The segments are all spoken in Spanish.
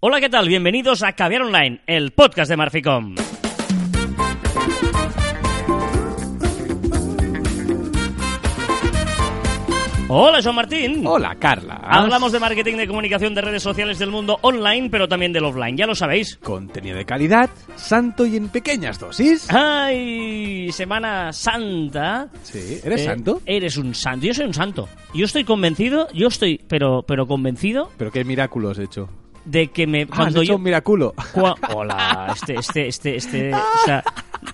Hola, ¿qué tal? Bienvenidos a Caviar Online, el podcast de Marficom. Hola, Joan Martín. Hola, Carla. Hablamos de marketing de comunicación de redes sociales del mundo online, pero también del offline, ya lo sabéis. Contenido de calidad, santo y en pequeñas dosis. ¡Ay! Semana Santa. Sí, ¿eres Eh, santo? Eres un santo. Yo soy un santo. Yo estoy convencido, yo estoy, pero, pero convencido Pero qué miraculo has hecho. De que me. Ah, has cuando hecho yo. un miraculo. Cua- Hola, este, este, este, este, o sea,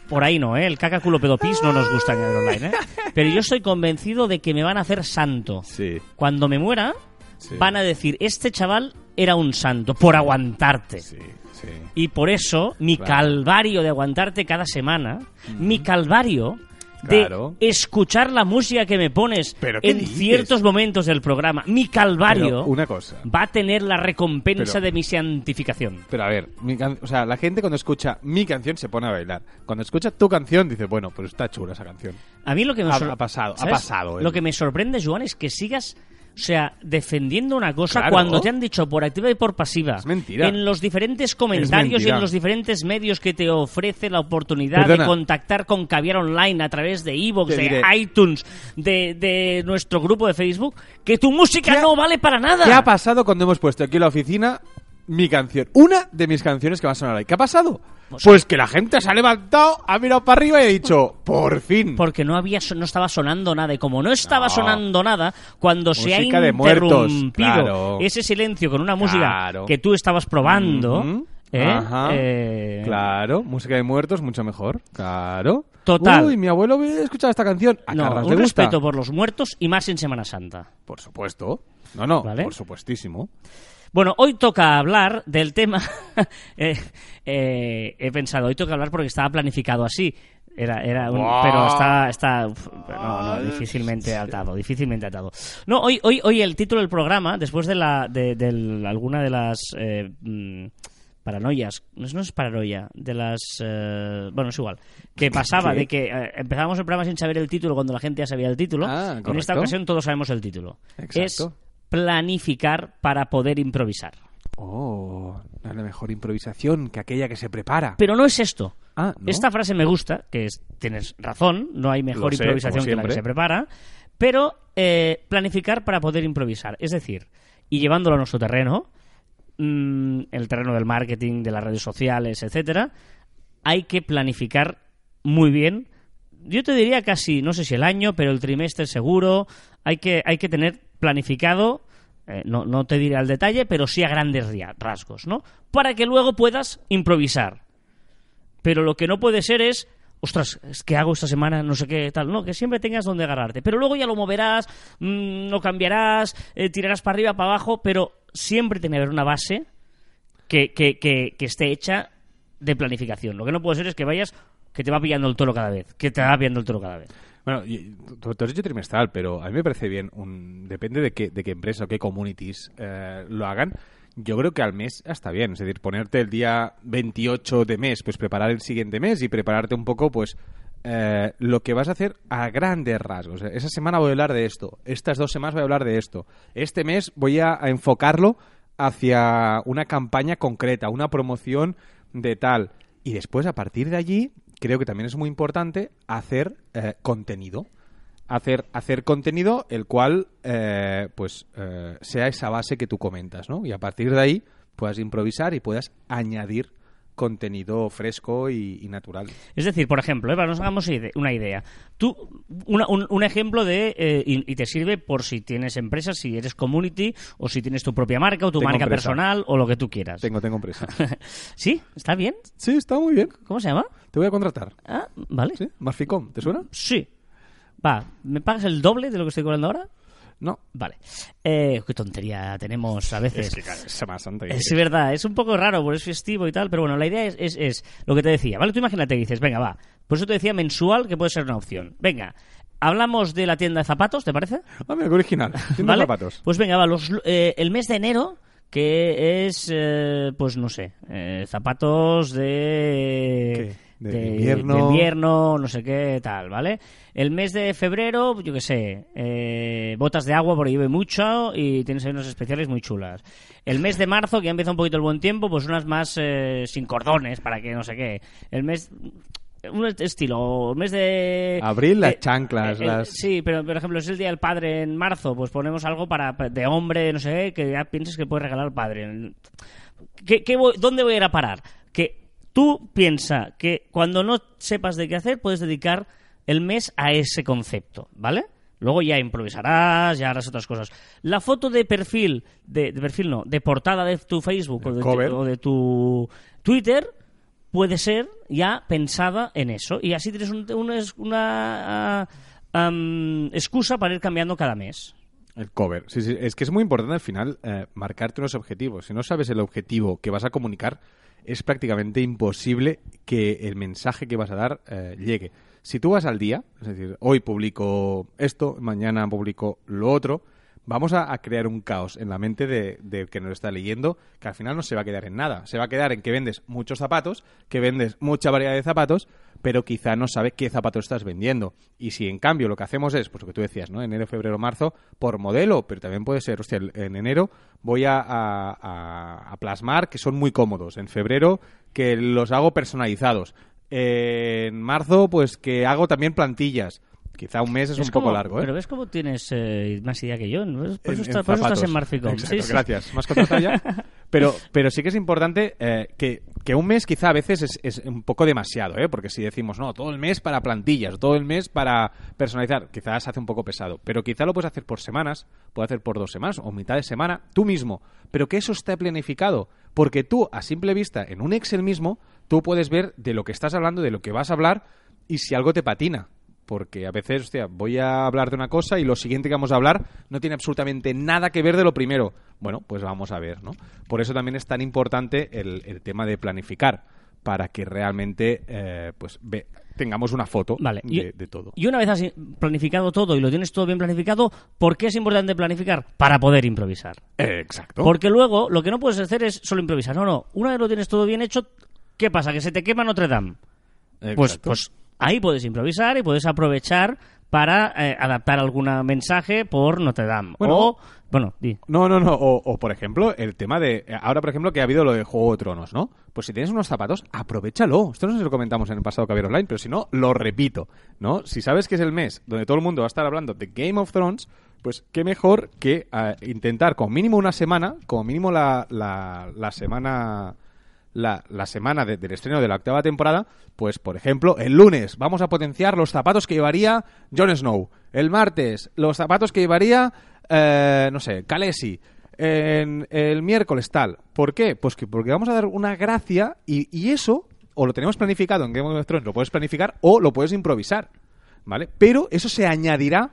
por ahí no, ¿eh? El caca culo pedopis no nos gusta en el online, ¿eh? Pero yo estoy convencido de que me van a hacer santo. Sí. Cuando me muera, Sí. van a decir, este chaval era un santo, por aguantarte. Sí, sí. Y por eso, mi Claro. calvario de aguantarte cada semana, mi calvario de escuchar la música que me pones ¿Pero en dices? ciertos momentos del programa, mi calvario Pero una cosa. va a tener la recompensa Pero- de mi santificación. Pero a ver, mi can- o sea, la gente cuando escucha mi canción se pone a bailar. Cuando escucha tu canción dice, bueno, pues está chula esa canción. A mí lo que me Ha- pasado, ha pasado, eh. Lo que me sorprende, Joan, es que sigas, o sea, defendiendo una cosa Claro. cuando te han dicho por activa y por pasiva. Es mentira. En los diferentes comentarios y en los diferentes medios que te ofrece la oportunidad Perdona. de contactar con Caviar Online a través de Te de diré. iTunes, de, de nuestro grupo de Facebook, que tu música ¿Qué ha- no vale para nada. ¿Qué ha pasado cuando hemos puesto aquí en la oficina mi canción? Una de mis canciones que va a sonar ahí. ¿Qué ha pasado? Pues- Pues que la gente se ha levantado, ha mirado para arriba y ha dicho, por fin. Porque no había no estaba sonando nada y como no estaba No. sonando nada, cuando se ha de muertos, interrumpido claro. ese silencio con una música Claro. que tú estabas probando. ¿eh? Ajá. Eh, Claro, música de muertos, mucho mejor. Claro. Total. Uy, mi abuelo había escuchado esta canción. A no, un gusta. respeto por los muertos y más en Semana Santa. Por supuesto. No, no, Vale. por supuestísimo. Bueno, hoy toca hablar del tema. eh, eh, he pensado, hoy toca hablar porque estaba planificado así. Era, era un- pero está, está uf, no, no, difícilmente atado, difícilmente atado. No, hoy, hoy, hoy el título del programa, después de la, de, del- alguna de las eh, mm, paranoias, no es, no es paranoia, de las, eh, bueno, es igual, que pasaba ¿Qué? de que eh, empezábamos el programa sin saber el título cuando la gente ya sabía el título. Ah, en esta ocasión todos sabemos el título. Exacto. Es planificar para poder improvisar. Oh, no hay la mejor improvisación que aquella que se prepara. Pero no es esto. Ah, ¿no? Esta frase me gusta, que es, tienes razón, no hay mejor sé, improvisación que la que se prepara, pero eh, planificar para poder improvisar. Es decir, y llevándolo a nuestro terreno, mm, el terreno del marketing, de las redes sociales, etcétera, hay que planificar muy bien. Yo te diría casi, no sé si el año, pero el trimestre seguro. Hay que, hay que tener planificado, eh, no, no te diré al detalle, pero sí a grandes rasgos, ¿no? Para que luego puedas improvisar. Pero lo que no puede ser es, ostras, es que hago esta semana, no sé qué tal. No, que siempre tengas donde agarrarte. Pero luego ya lo moverás, mm, no cambiarás, eh, tirarás para arriba, para abajo, pero siempre tiene que haber una base que, que, que, que esté hecha de planificación. Lo que no puede ser es que vayas, que te va pillando el toro cada vez, que te va pillando el toro cada vez. Bueno, tú has dicho trimestral, pero a mí me parece bien. Depende de qué, empresa o qué communities eh, lo hagan. Yo creo que al mes está bien. Es decir, ponerte el día 28 de mes, pues preparar el siguiente mes y prepararte un poco, pues, eh, lo que vas a hacer a grandes rasgos. Esa semana voy a hablar de esto. Estas dos semanas voy a hablar de esto. Este mes voy a enfocarlo hacia una campaña concreta, una promoción de tal. Y después, a partir de allí, creo que también es muy importante hacer eh, contenido. Hacer, hacer contenido el cual eh, pues eh, sea esa base que tú comentas, ¿no? Y a partir de ahí puedas improvisar y puedas añadir contenido fresco y, y natural. Es decir, por ejemplo, eh, para que nos hagamos una idea, tú, una- un, un ejemplo de, eh, y, y te sirve por si tienes empresas, si eres community, o si tienes tu propia marca, o tu Tengo marca empresa. personal, o lo que tú quieras. Tengo, tengo empresa. ¿Sí? ¿Está bien? sí, está muy bien. ¿Cómo se llama? Te voy a contratar. Ah, vale. ¿Sí? Marficom, ¿te suena? Sí. Va, ¿me pagas el doble de lo que estoy cobrando ahora? No. Vale. Eh, qué tontería tenemos a veces. Es que, claro, es. ¿qué Es quieres? verdad, es un poco raro, porque es festivo y tal, pero bueno, la idea es, es, es lo que te decía, ¿vale? Tú imagínate que dices, venga, va, por eso te decía mensual, que puede ser una opción. Venga, hablamos de la tienda de zapatos, ¿te parece? Ah, mira, qué original. Tienda ¿Vale? de zapatos. Pues venga, va, los, eh, el mes de enero, que es, eh, pues no sé, eh, zapatos de... De de, invierno. de invierno, no sé qué, tal, ¿vale? El mes de febrero, yo qué sé, eh, botas de agua porque llueve mucho y tienes ahí unas especiales muy chulas. El mes de marzo, que ya empieza un poquito el buen tiempo, pues unas más eh, sin cordones para que no sé qué. El mes un estilo, mes de... Abril, las eh, chanclas, eh, eh, las... Sí, pero por ejemplo, es el Día del Padre en marzo, pues ponemos algo para de hombre, no sé qué, que ya pienses que puedes regalar al padre. ¿Qué, qué voy- ¿Dónde voy a ir a parar? Tú piensa que cuando no sepas de qué hacer, puedes dedicar el mes a ese concepto, ¿vale? Luego ya improvisarás, ya harás otras cosas. La foto de perfil, de, de perfil no, de portada de tu Facebook o de, o de tu Twitter puede ser ya pensada en eso. Y así tienes un- una, una, ah, excusa para ir cambiando cada mes. El cover. Sí, sí, es que es muy importante al final eh, marcarte unos objetivos. Si no sabes el objetivo que vas a comunicar, es prácticamente imposible que el mensaje que vas a dar eh, llegue. Si tú vas al día, es decir, hoy publico esto, mañana publico lo otro, vamos a, crear un caos en la mente de, de que nos está leyendo, que al final no se va a quedar en nada. Se va a quedar en que vendes muchos zapatos, que vendes mucha variedad de zapatos, pero quizá no sabe qué zapato estás vendiendo. Y si en cambio lo que hacemos es, pues lo que tú decías, ¿no? Enero, febrero, marzo, por modelo, pero también puede ser, hostia, en enero voy a plasmar que son muy cómodos. En febrero que los hago personalizados. En marzo, pues que hago también plantillas. Quizá un mes es, un poco largo, ¿eh? Pero ves cómo tienes eh, más idea que yo. ¿no? Por, eso, En- está- en por eso estás en Marficom. Exacto, Sí, sí. Gracias. ¿Más contratado ya? Pero, pero sí que es importante eh, que, que un mes quizá a veces es, es un poco demasiado, ¿eh? Porque si decimos, no, todo el mes para plantillas, todo el mes para personalizar, quizás hace un poco pesado. Pero quizá lo puedes hacer por semanas, puedes hacer por dos semanas o mitad de semana, tú mismo. Pero que eso esté planificado. Porque tú, a simple vista, en un Excel mismo, tú puedes ver de lo que estás hablando, de lo que vas a hablar y si algo te patina porque a veces, hostia, voy a hablar de una cosa y lo siguiente que vamos a hablar no tiene absolutamente nada que ver de lo primero. Bueno, pues vamos a ver, ¿no? Por eso también es tan importante el, el tema de planificar, para que realmente, eh, pues, ve- tengamos una foto Vale. de, y, de todo. y una vez has planificado todo y lo tienes todo bien planificado, ¿por qué es importante planificar? Para poder improvisar. Eh, exacto. Porque luego lo que no puedes hacer es solo improvisar. No, no. Una vez lo tienes todo bien hecho, ¿qué pasa? Que se te quema Notre Dame. Pues, pues ahí puedes improvisar y puedes aprovechar para eh, adaptar algún mensaje por Notre Dame. Bueno. o, bueno, di. No, no, no. O, o, por ejemplo, el tema de. eh, Ahora, por ejemplo, que ha habido lo de Juego de Tronos, ¿no? Pues si tienes unos zapatos, aprovechalo. Esto no sé si lo comentamos en el pasado que había online, pero si no, lo repito, ¿no? Si sabes que es el mes donde todo el mundo va a estar hablando de Game of Thrones, pues qué mejor que eh, intentar, como mínimo una semana, como mínimo la, la, la semana. La, la semana de- del estreno de la octava temporada, pues por ejemplo, el lunes vamos a potenciar los zapatos que llevaría Jon Snow. El martes, los zapatos que llevaría, eh, no sé, Khaleesi. En el miércoles tal. ¿Por qué? Pues que porque vamos a dar una gracia y, y eso, o lo tenemos planificado en Game of Thrones, lo puedes planificar o lo puedes improvisar. ¿Vale? Pero eso se añadirá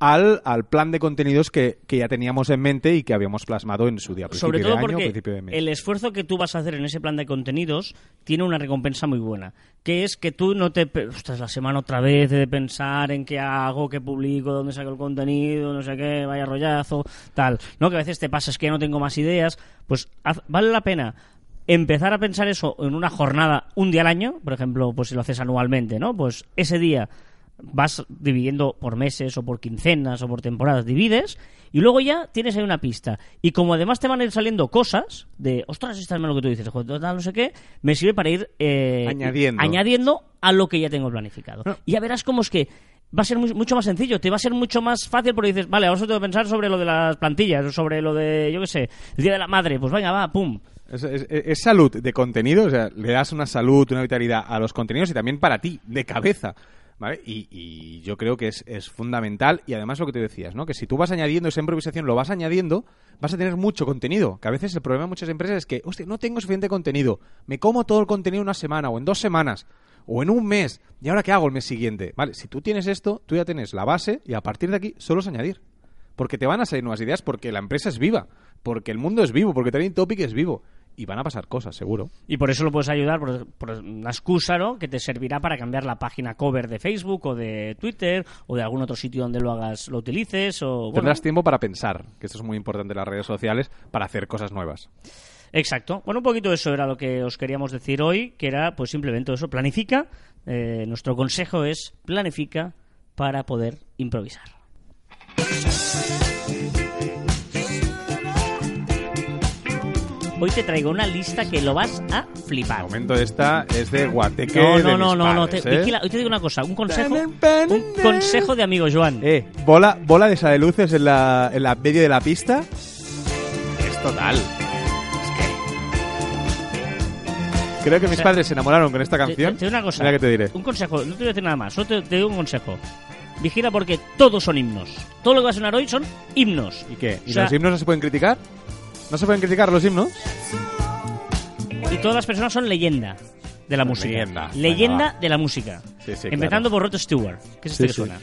al, al plan de contenidos que, que ya teníamos en mente y que habíamos plasmado en su día. Principio Sobre todo de año, porque principio de mes. el esfuerzo que tú vas a hacer en ese plan de contenidos tiene una recompensa muy buena, que es que tú no te... Ostras, la semana otra vez de pensar en qué hago, qué publico, dónde saco el contenido, no sé qué, vaya rollazo, tal. ¿No? Que a veces te pasa es que ya no tengo más ideas. Pues haz- vale la pena empezar a pensar eso en una jornada, un día al año, por ejemplo, pues si lo haces anualmente, ¿no? Pues ese día vas dividiendo por meses o por quincenas o por temporadas, divides y luego ya tienes ahí una pista. Y como además te van a ir saliendo cosas de, ostras, esta es lo que tú dices, no sé qué, me sirve para ir eh, Añadiendo. añadiendo a lo que ya tengo planificado. No. Y ya verás cómo es que va a ser mu- mucho más sencillo, te va a ser mucho más fácil porque dices, vale, ahora solo tengo que pensar sobre lo de las plantillas, o sobre lo de, yo qué sé, el Día de la Madre, pues venga, va, pum. Es, es- es salud de contenido, o sea, le das una salud, una vitalidad a los contenidos y también para ti, de cabeza. ¿Vale? Y, y yo creo que es, es fundamental y además lo que te decías, ¿no? Que si tú vas añadiendo esa improvisación, lo vas añadiendo, vas a tener mucho contenido. Que a veces el problema de muchas empresas es que, hostia, no tengo suficiente contenido. Me como todo el contenido en una semana o en dos semanas o en un mes. ¿Y ahora qué hago el mes siguiente? Vale, si tú tienes esto, tú ya tienes la base y a partir de aquí solo es añadir. Porque te van a salir nuevas ideas, porque la empresa es viva, porque el mundo es vivo, porque Trending Topic es vivo. Y van a pasar cosas, seguro. Y por eso lo puedes ayudar, por, por una excusa, ¿no? Que te servirá para cambiar la página cover de Facebook o de Twitter o de algún otro sitio donde lo hagas, lo utilices o... bueno, Tendrás tiempo para pensar, que esto es muy importante en las redes sociales, para hacer cosas nuevas. Exacto. Bueno, un poquito eso era lo que os queríamos decir hoy, que era pues simplemente eso, planifica. Eh, nuestro consejo es planifica para poder improvisar. Hoy te traigo una lista que lo vas a flipar. El momento esta es de guateque No, de no, mis no, no, no. te- ¿eh? vigila. Hoy te digo una cosa, un consejo, un consejo de amigo Joan. Eh, bola, bola de esa de luces en la, en la medio de la pista. Es total. Creo que mis sea, padres se enamoraron con esta canción. te- te digo una cosa. Mira que te diré. Un consejo, no te voy a decir nada más, solo te, te digo un consejo. Vigila porque todos son himnos. Todo lo que va a sonar hoy son himnos. ¿Y qué? ¿Y O sea- los himnos no se pueden criticar? ¿No se pueden criticar los himnos? Y todas las personas son leyenda de la música. Leyenda. Leyenda Venga, de la música. Sí, sí, Empezando claro. por Rod Stewart, que es este Sí, que sí. suena.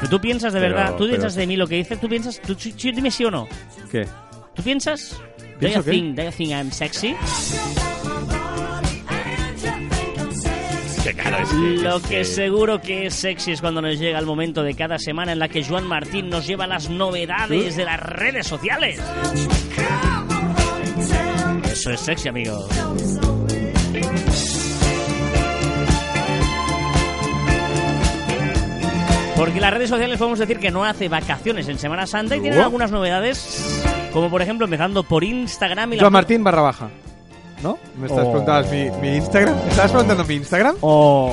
Pero tú piensas de Pero- verdad, tú pero- piensas de mí lo que dices, tú piensas, tú, dime sí o no. ¿Qué? ¿Tú piensas? Do ¿Pienso you think, do you think I'm sexy? Que claro, es Lo es que seguro que es sexy es cuando nos llega el momento de cada semana en la que Joan Martín nos lleva las novedades de las redes sociales. Eso es sexy, amigo. Porque las redes sociales podemos decir que no hace vacaciones en Semana Santa y tienen Oh. algunas novedades, como por ejemplo empezando por Instagram y la Joan Martín barra baja. ¿No? ¿Me estás Oh. preguntando mi, mi Instagram? ¿Me estabas preguntando mi Instagram? O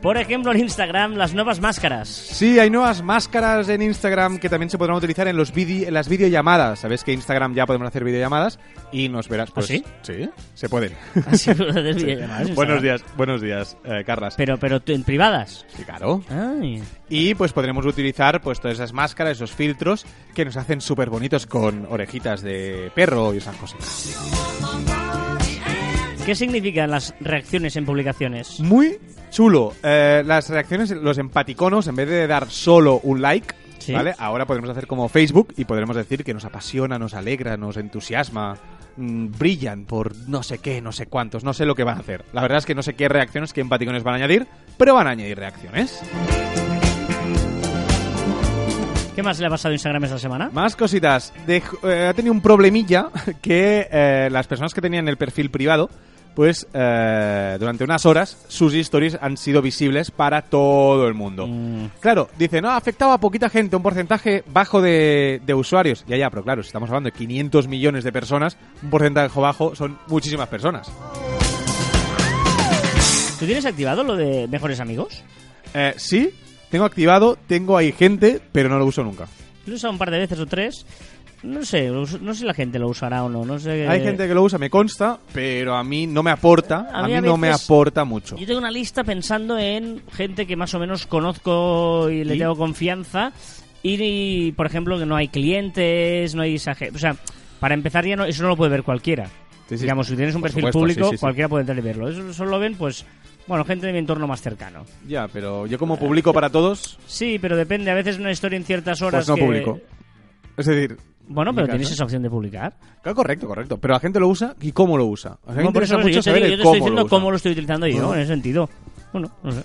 por ejemplo en Instagram las nuevas máscaras. Sí, hay nuevas máscaras en Instagram que también se podrán utilizar en, los vide- en las videollamadas. Sabes que Instagram ya podemos hacer videollamadas y nos verás. Pues, ¿Ah, sí? Sí, se pueden. Así puedes hacer videollamadas en buenos días, buenos días, eh, Carlas. Pero, pero en privadas. Sí, claro. Ay. Y pues podremos utilizar pues todas esas máscaras, esos filtros que nos hacen súper bonitos con orejitas de perro y esas cositas. ¿Qué significan las reacciones en publicaciones? Muy chulo. Eh, las reacciones, los empaticonos, en vez de dar solo un like, Sí. ¿vale? Ahora podremos hacer como Facebook y podremos decir que nos apasiona, nos alegra, nos entusiasma, mm, brillan por no sé qué, no sé cuántos, no sé lo que van a hacer. La verdad es que no sé qué reacciones, qué empaticones van a añadir, pero van a añadir reacciones. ¿Qué más le ha pasado a Instagram esta semana? Más cositas. Dej- eh, ha tenido un problemilla que eh, las personas que tenían el perfil privado, pues eh, durante unas horas sus stories han sido visibles para todo el mundo. Mm, Claro, dice, no, ha afectado a poquita gente, un porcentaje bajo de, de usuarios. Ya, ya, pero claro, si estamos hablando de 500 millones de personas, un porcentaje bajo son muchísimas personas. ¿Tú tienes activado lo de mejores amigos? Eh, sí, tengo activado, tengo ahí gente, pero no lo uso nunca. Lo he usado un par de veces o tres. No sé, no sé si la gente lo usará o no. No sé. Hay gente que lo usa, me consta, pero a mí no me aporta, A a mí a no me aporta mucho. Yo tengo una lista pensando en gente que más o menos conozco y le ¿Y? tengo confianza. Y, y, por ejemplo, que no hay clientes, no hay O sea, para empezar ya no, eso no lo puede ver cualquiera. Sí, sí, Digamos, si tienes un perfil supuesto, público, sí. cualquiera puede entrar y verlo. Eso solo lo ven, pues, bueno, gente de mi entorno más cercano. Ya, pero yo como publico para todos, Sí, pero depende. A veces una historia en ciertas horas pues no que- publico. Es decir, Bueno, en pero tienes esa opción de publicar. Claro, correcto, correcto. Pero la gente lo usa y cómo lo usa. O sea, me No, por interesa eso mucho yo te, saber yo te cómo estoy diciendo lo cómo lo estoy utilizando yo, Ah. en ese sentido. Bueno, no sé.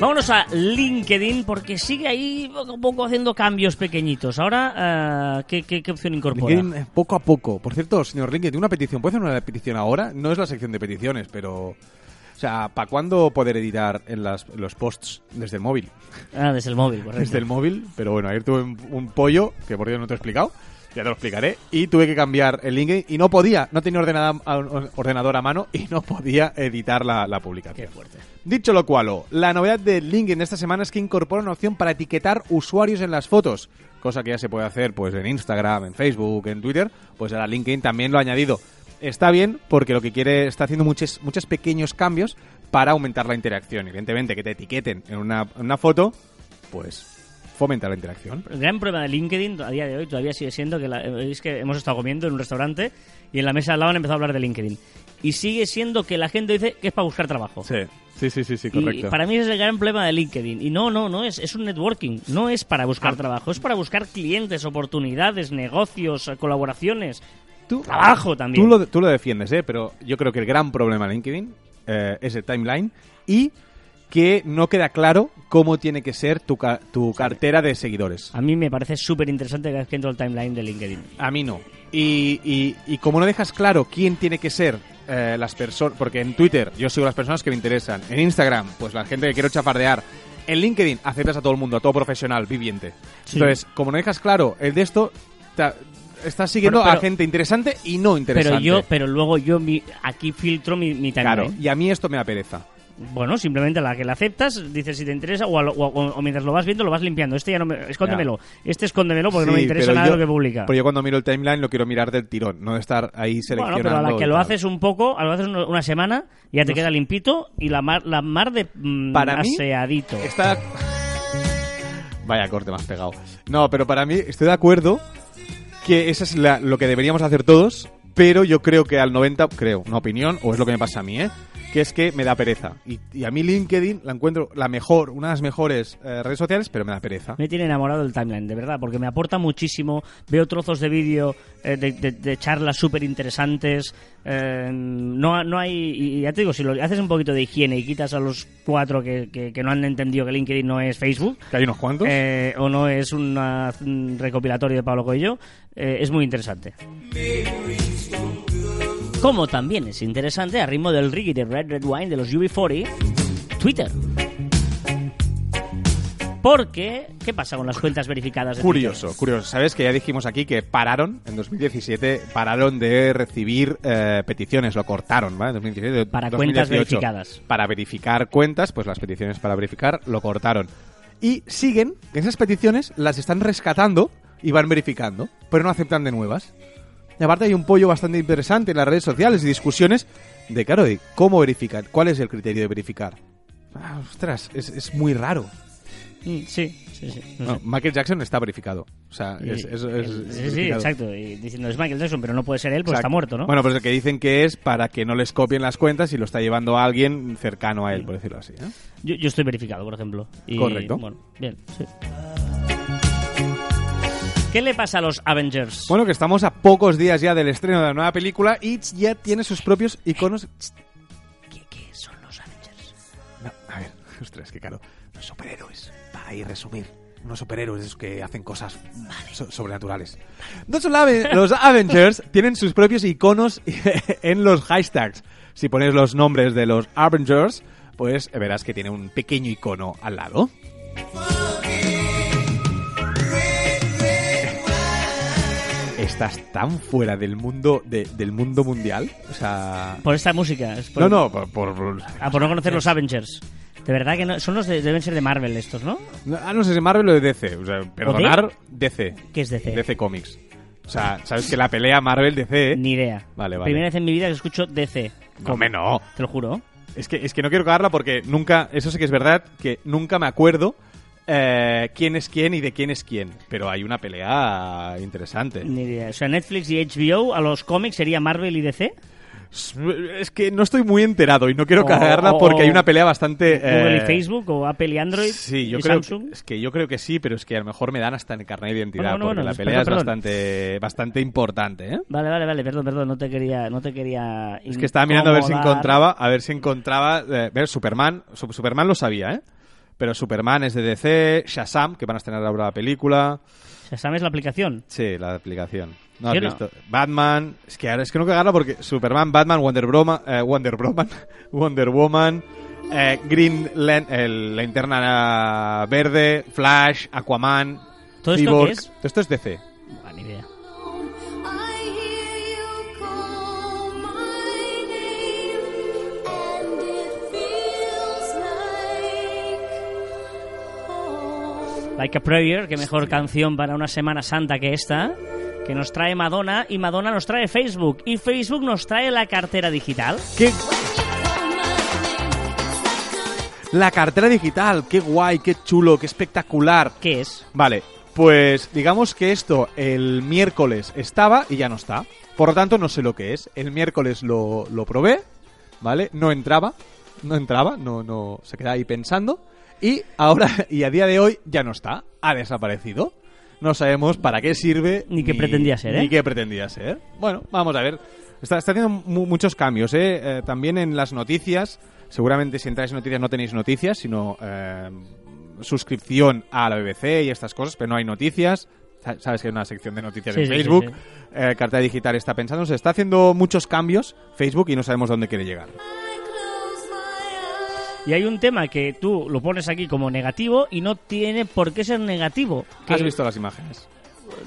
Vámonos a LinkedIn porque sigue ahí poco a poco haciendo cambios pequeñitos. Ahora, ¿qué, qué, qué opción incorpora? LinkedIn, eh, poco a poco. Por cierto, señor LinkedIn, una petición. ¿Puede hacer una petición ahora? No es la sección de peticiones, pero... O sea, ¿para cuándo poder editar en, las, en los posts desde el móvil? Ah, desde el móvil, correcto. Desde el móvil, pero bueno, ayer tuve un, un pollo, que por Dios no te he explicado, ya te lo explicaré, y tuve que cambiar el LinkedIn y no podía, no tenía ordenada- ordenador a mano y no podía editar la, la publicación. Qué fuerte. Dicho lo cual, la novedad de LinkedIn esta semana es que incorpora una opción para etiquetar usuarios en las fotos, cosa que ya se puede hacer pues en Instagram, en Facebook, en Twitter, pues ahora LinkedIn también lo ha añadido. Está bien porque lo que quiere está haciendo muchos muchos pequeños cambios para aumentar la interacción. Evidentemente que te etiqueten en una, en una foto, pues fomenta la interacción. El gran problema de LinkedIn a día de hoy todavía sigue siendo que la- es que hemos estado comiendo en un restaurante y en la mesa al lado han empezado a hablar de LinkedIn. Y sigue siendo que la gente dice que es para buscar trabajo. Sí, sí, sí, sí, sí Y correcto. para mí ese es el gran problema de LinkedIn. Y no, no, no es, es un networking. No es para buscar Ah. trabajo, es para buscar clientes, oportunidades, negocios, colaboraciones. Tú- Trabajo también. Tú lo, tú lo defiendes, ¿eh? Pero yo creo que el gran problema de LinkedIn eh, es el timeline y que no queda claro cómo tiene que ser tu, ca- tu cartera de seguidores. A mí me parece súper interesante que entro al timeline de LinkedIn. A mí no. Y, y, y como no dejas claro quién tiene que ser eh, las personas, porque en Twitter yo sigo las personas que me interesan, en Instagram, pues la gente que quiero chafardear, en LinkedIn aceptas a todo el mundo, a todo profesional, viviente. Sí. Entonces, como no dejas claro el de esto, estás siguiendo Pero- pero- a gente interesante y no interesante. Pero yo, pero luego yo mi- aquí filtro mi, mi timeline. Claro, y a mí esto me da pereza. Bueno, simplemente la que la aceptas, dices si te interesa, o, a lo- o- o- o mientras lo vas viendo lo vas limpiando. Este ya no me. Escóndemelo. Este escóndemelo porque no me interesa nada yo- lo que publica. Pero yo cuando miro el timeline lo quiero mirar del tirón, no de estar ahí Bueno, seleccionando. pero a la que lo haces un poco, a lo haces una semana, ya te queda limpito y la mar, la mar de mm, Para mí, aseadito. Está... Vaya corte más pegado. No, pero para mí estoy de acuerdo que eso es la- lo que deberíamos hacer todos, pero yo creo que al 90, creo, una opinión, o es lo que me pasa a mí, ¿eh? Que es que me da pereza. Y, y a mí LinkedIn la encuentro la mejor, una de las mejores eh, redes sociales, pero me da pereza. Me tiene enamorado el timeline, de verdad, porque me aporta muchísimo. Veo trozos de vídeo, eh, de, de- de charlas súper interesantes. eh, no, no hay. Y ya te digo, si lo haces un poquito de higiene y quitas a los cuatro que, que- que no han entendido que LinkedIn no es Facebook, Que hay unos cuantos. eh, o no es una- un recopilatorio de Pablo Coelho, eh, es muy interesante. Como también es interesante, a ritmo del reggae de Red Red Wine de los UB40, Twitter. Porque, ¿qué pasa con las cuentas verificadas de Curioso, curioso. Sabes que ya dijimos aquí que pararon en 2017, pararon de recibir eh, peticiones, lo cortaron, ¿vale? En 2017, Para cuentas 2018. verificadas. Para verificar cuentas, pues las peticiones para verificar lo cortaron. Y siguen, esas peticiones las están rescatando y van verificando, pero no aceptan de nuevas. Y aparte hay un pollo bastante interesante en las redes sociales y discusiones de, claro, de cómo verificar, cuál es el criterio de verificar. Ah, ostras, es, es muy raro. Mm, Sí, sí, sí. no. Michael Jackson está verificado. O sea, es, sí, sí, exacto. Y diciendo es Michael Jackson, pero no puede ser él, pues Exacto. está muerto, ¿no? Bueno, pues el que dicen que es para que no les copien las cuentas y lo está llevando a alguien cercano a él, por decirlo así. ¿eh? yo, yo estoy verificado, por ejemplo. Y, Correcto. Bueno, bien, sí. ¿Qué le pasa a los Avengers? Bueno, que estamos a pocos días ya del estreno de la nueva película y ya tiene sus propios iconos. ¿Qué, qué son los Avengers? No, a ver, ostras, qué caro. Los superhéroes, para ahí resumir. Unos superhéroes esos que hacen cosas so- sobrenaturales. Ave- los Avengers tienen sus propios iconos en los hashtags. Si pones los nombres de los Avengers, pues verás que tiene un pequeño icono al lado. Estás tan fuera del mundo de- del mundo mundial, o sea, Por esta música. es por- no, no, por, por- Ah, por no conocer los Avengers. De verdad que no, son los de, deben ser de Marvel estos, ¿no? No, Ah, no sé si Marvel o de DC. O sea, perdonar, DC. ¿Qué es DC? DC Comics. O sea, sabes que la pelea Marvel-DC... ¿eh? Ni idea. Vale, vale. Primera vez en mi vida que escucho DC. No, hombre, no. Te lo juro. Es que, es que no quiero cagarla porque nunca... Eso sí que es verdad, que nunca me acuerdo eh, quién es quién y de quién es quién. Pero hay una pelea interesante. Ni idea. O sea, Netflix y HBO a los cómics sería Marvel y DC. Es que no estoy muy enterado y no quiero O- cagarla o- porque hay una pelea bastante... Google eh, y Facebook o Apple y Android. Sí, yo y creo Samsung. es que yo creo que sí, pero es que a lo mejor me dan hasta en carnet de identidad Bueno, bueno, porque bueno, la perdón, pelea es bastante bastante importante, ¿eh? Vale, vale, vale, perdón, perdón, no te quería, no te quería Es que estaba mirando a ver si encontraba, a ver si encontraba, eh, ver Superman, Su- Superman lo sabía, ¿eh? Pero Superman es de DC, Shazam, que van a estrenar ahora la película, Shazam es la aplicación. sí, la aplicación. No has no. visto. Batman, es que ahora es que no cagarla porque Superman, Batman, Wonder Woman, eh, Wonder Woman, Wonder Woman, eh, Green Lan- la linterna verde, Flash, Aquaman, ¿Todo esto qué es? Esto es DC. Ah, ni idea. Like a Prayer, que mejor canción para una Semana Santa que esta, que nos trae Madonna y Madonna nos trae Facebook y Facebook nos trae la cartera digital. ¿Qué? La cartera digital, qué guay, qué chulo, qué espectacular. ¿Qué es? Vale, pues digamos que esto el miércoles estaba y ya no está. Por lo tanto, no sé lo que es. El miércoles lo, lo probé, ¿vale? No entraba, no entraba, no, no, se quedaba ahí pensando. Y ahora, y a día de hoy, ya no está. Ha desaparecido. No sabemos para qué sirve. Ni qué pretendía ser, ¿eh? Ni qué pretendía ser. Bueno, vamos a ver. Está, está haciendo mu- muchos cambios, ¿eh? Eh, También en las noticias seguramente si entráis en noticias no tenéis noticias, sino eh, suscripción a la BBC y estas cosas, pero no hay noticias. Sa- Sabes que hay una sección de noticias Sí, en sí, Facebook. sí. Eh, cartera digital está pensando, se está haciendo muchos cambios Facebook y no sabemos dónde quiere llegar. Y hay un tema que tú lo pones aquí como negativo y no tiene por qué ser negativo. Que ¿Has visto las imágenes?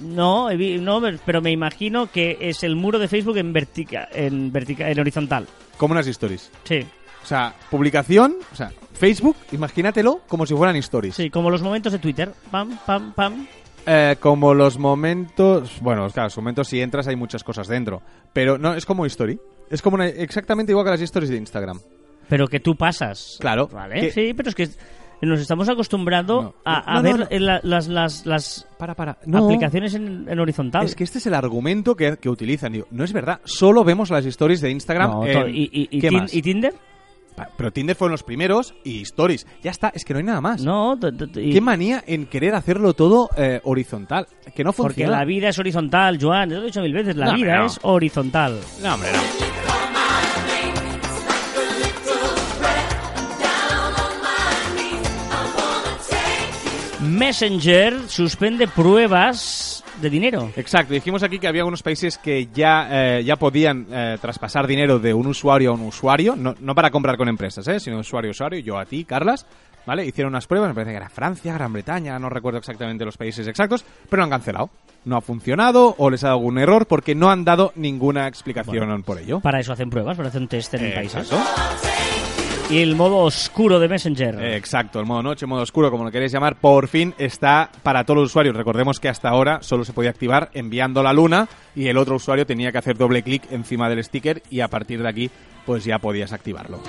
No, no, pero me imagino que es el muro de Facebook en vertica, en vertica, en horizontal. Como unas stories. Sí, O sea, publicación, o sea, Facebook, imagínatelo como si fueran stories. sí, como los momentos de Twitter. Pam, pam, pam. Eh, como los momentos. Bueno, claro, los momentos si entras hay muchas cosas dentro. Pero no, es como story. Es como una- exactamente igual que las stories de Instagram. Pero que tú pasas. Claro. Vale, Que- sí, pero es que nos estamos acostumbrando No. a, a No, ver no. la- las, las, las Para, para. Aplicaciones en, en horizontal. Es que este es el argumento que, que utilizan. Digo, no es verdad. Solo vemos las stories de Instagram. En- y, y- y ¿Qué más? y Tinder? Pero Tinder fueron los primeros y stories. Ya está, es que no hay nada más. No, y- Qué manía en querer hacerlo todo eh, horizontal. Que no porque funciona. la vida es horizontal, Joan. Lo he dicho mil veces. La No, vida no. es horizontal. No, hombre, no. Messenger suspende pruebas de dinero. Exacto, dijimos aquí que había algunos países que ya, eh, ya podían eh, traspasar dinero de un usuario a un usuario, no, no para comprar con empresas, ¿eh? sino usuario a usuario, yo a ti, Carlas, ¿vale? Hicieron unas pruebas, me parece que era Francia, Gran Bretaña, no recuerdo exactamente los países exactos, pero lo han cancelado. No ha funcionado o les ha dado algún error porque no han dado ninguna explicación por ello. Para eso hacen pruebas, para hacer un test en Eh, países. exacto. Y el modo oscuro de Messenger. Eh, Exacto, el modo noche, modo oscuro, como lo queréis llamar, por fin está para todos los usuarios. Recordemos que hasta ahora solo se podía activar enviando la luna y el otro usuario tenía que hacer doble clic encima del sticker y a partir de aquí pues ya podías activarlo.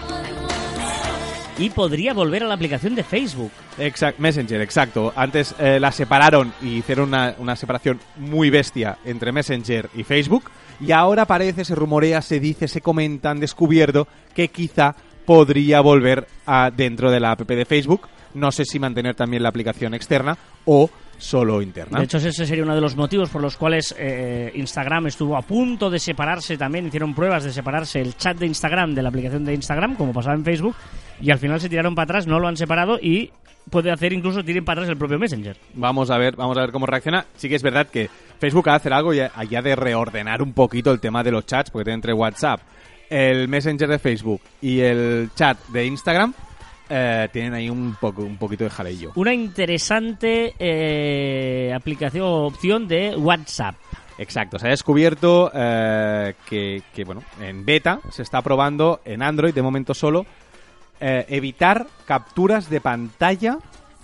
Y podría volver a la aplicación de Facebook. Exact, Messenger, exacto. Antes eh, la separaron y hicieron una, una separación muy bestia entre Messenger y Facebook y ahora parece, se rumorea, se dice, se comenta, han descubierto que quizá podría volver a dentro de la app de Facebook. No sé si mantener también la aplicación externa o solo interna. De hecho, ese sería uno de los motivos por los cuales eh, Instagram estuvo a punto de separarse también. Hicieron pruebas de separarse el chat de Instagram de la aplicación de Instagram, como pasaba en Facebook, y al final se tiraron para atrás, no lo han separado y puede hacer incluso tiren para atrás el propio Messenger. Vamos a ver, vamos a ver cómo reacciona. Sí que es verdad que Facebook ha de hacer algo y ya de reordenar un poquito el tema de los chats, porque entre WhatsApp, el Messenger de Facebook y el chat de Instagram eh, tienen ahí un poco, un poquito de jalillo. Una interesante eh, aplicación o opción de WhatsApp. Exacto, se ha descubierto eh, que, que, bueno, en beta se está probando en Android de momento solo eh, evitar capturas de pantalla,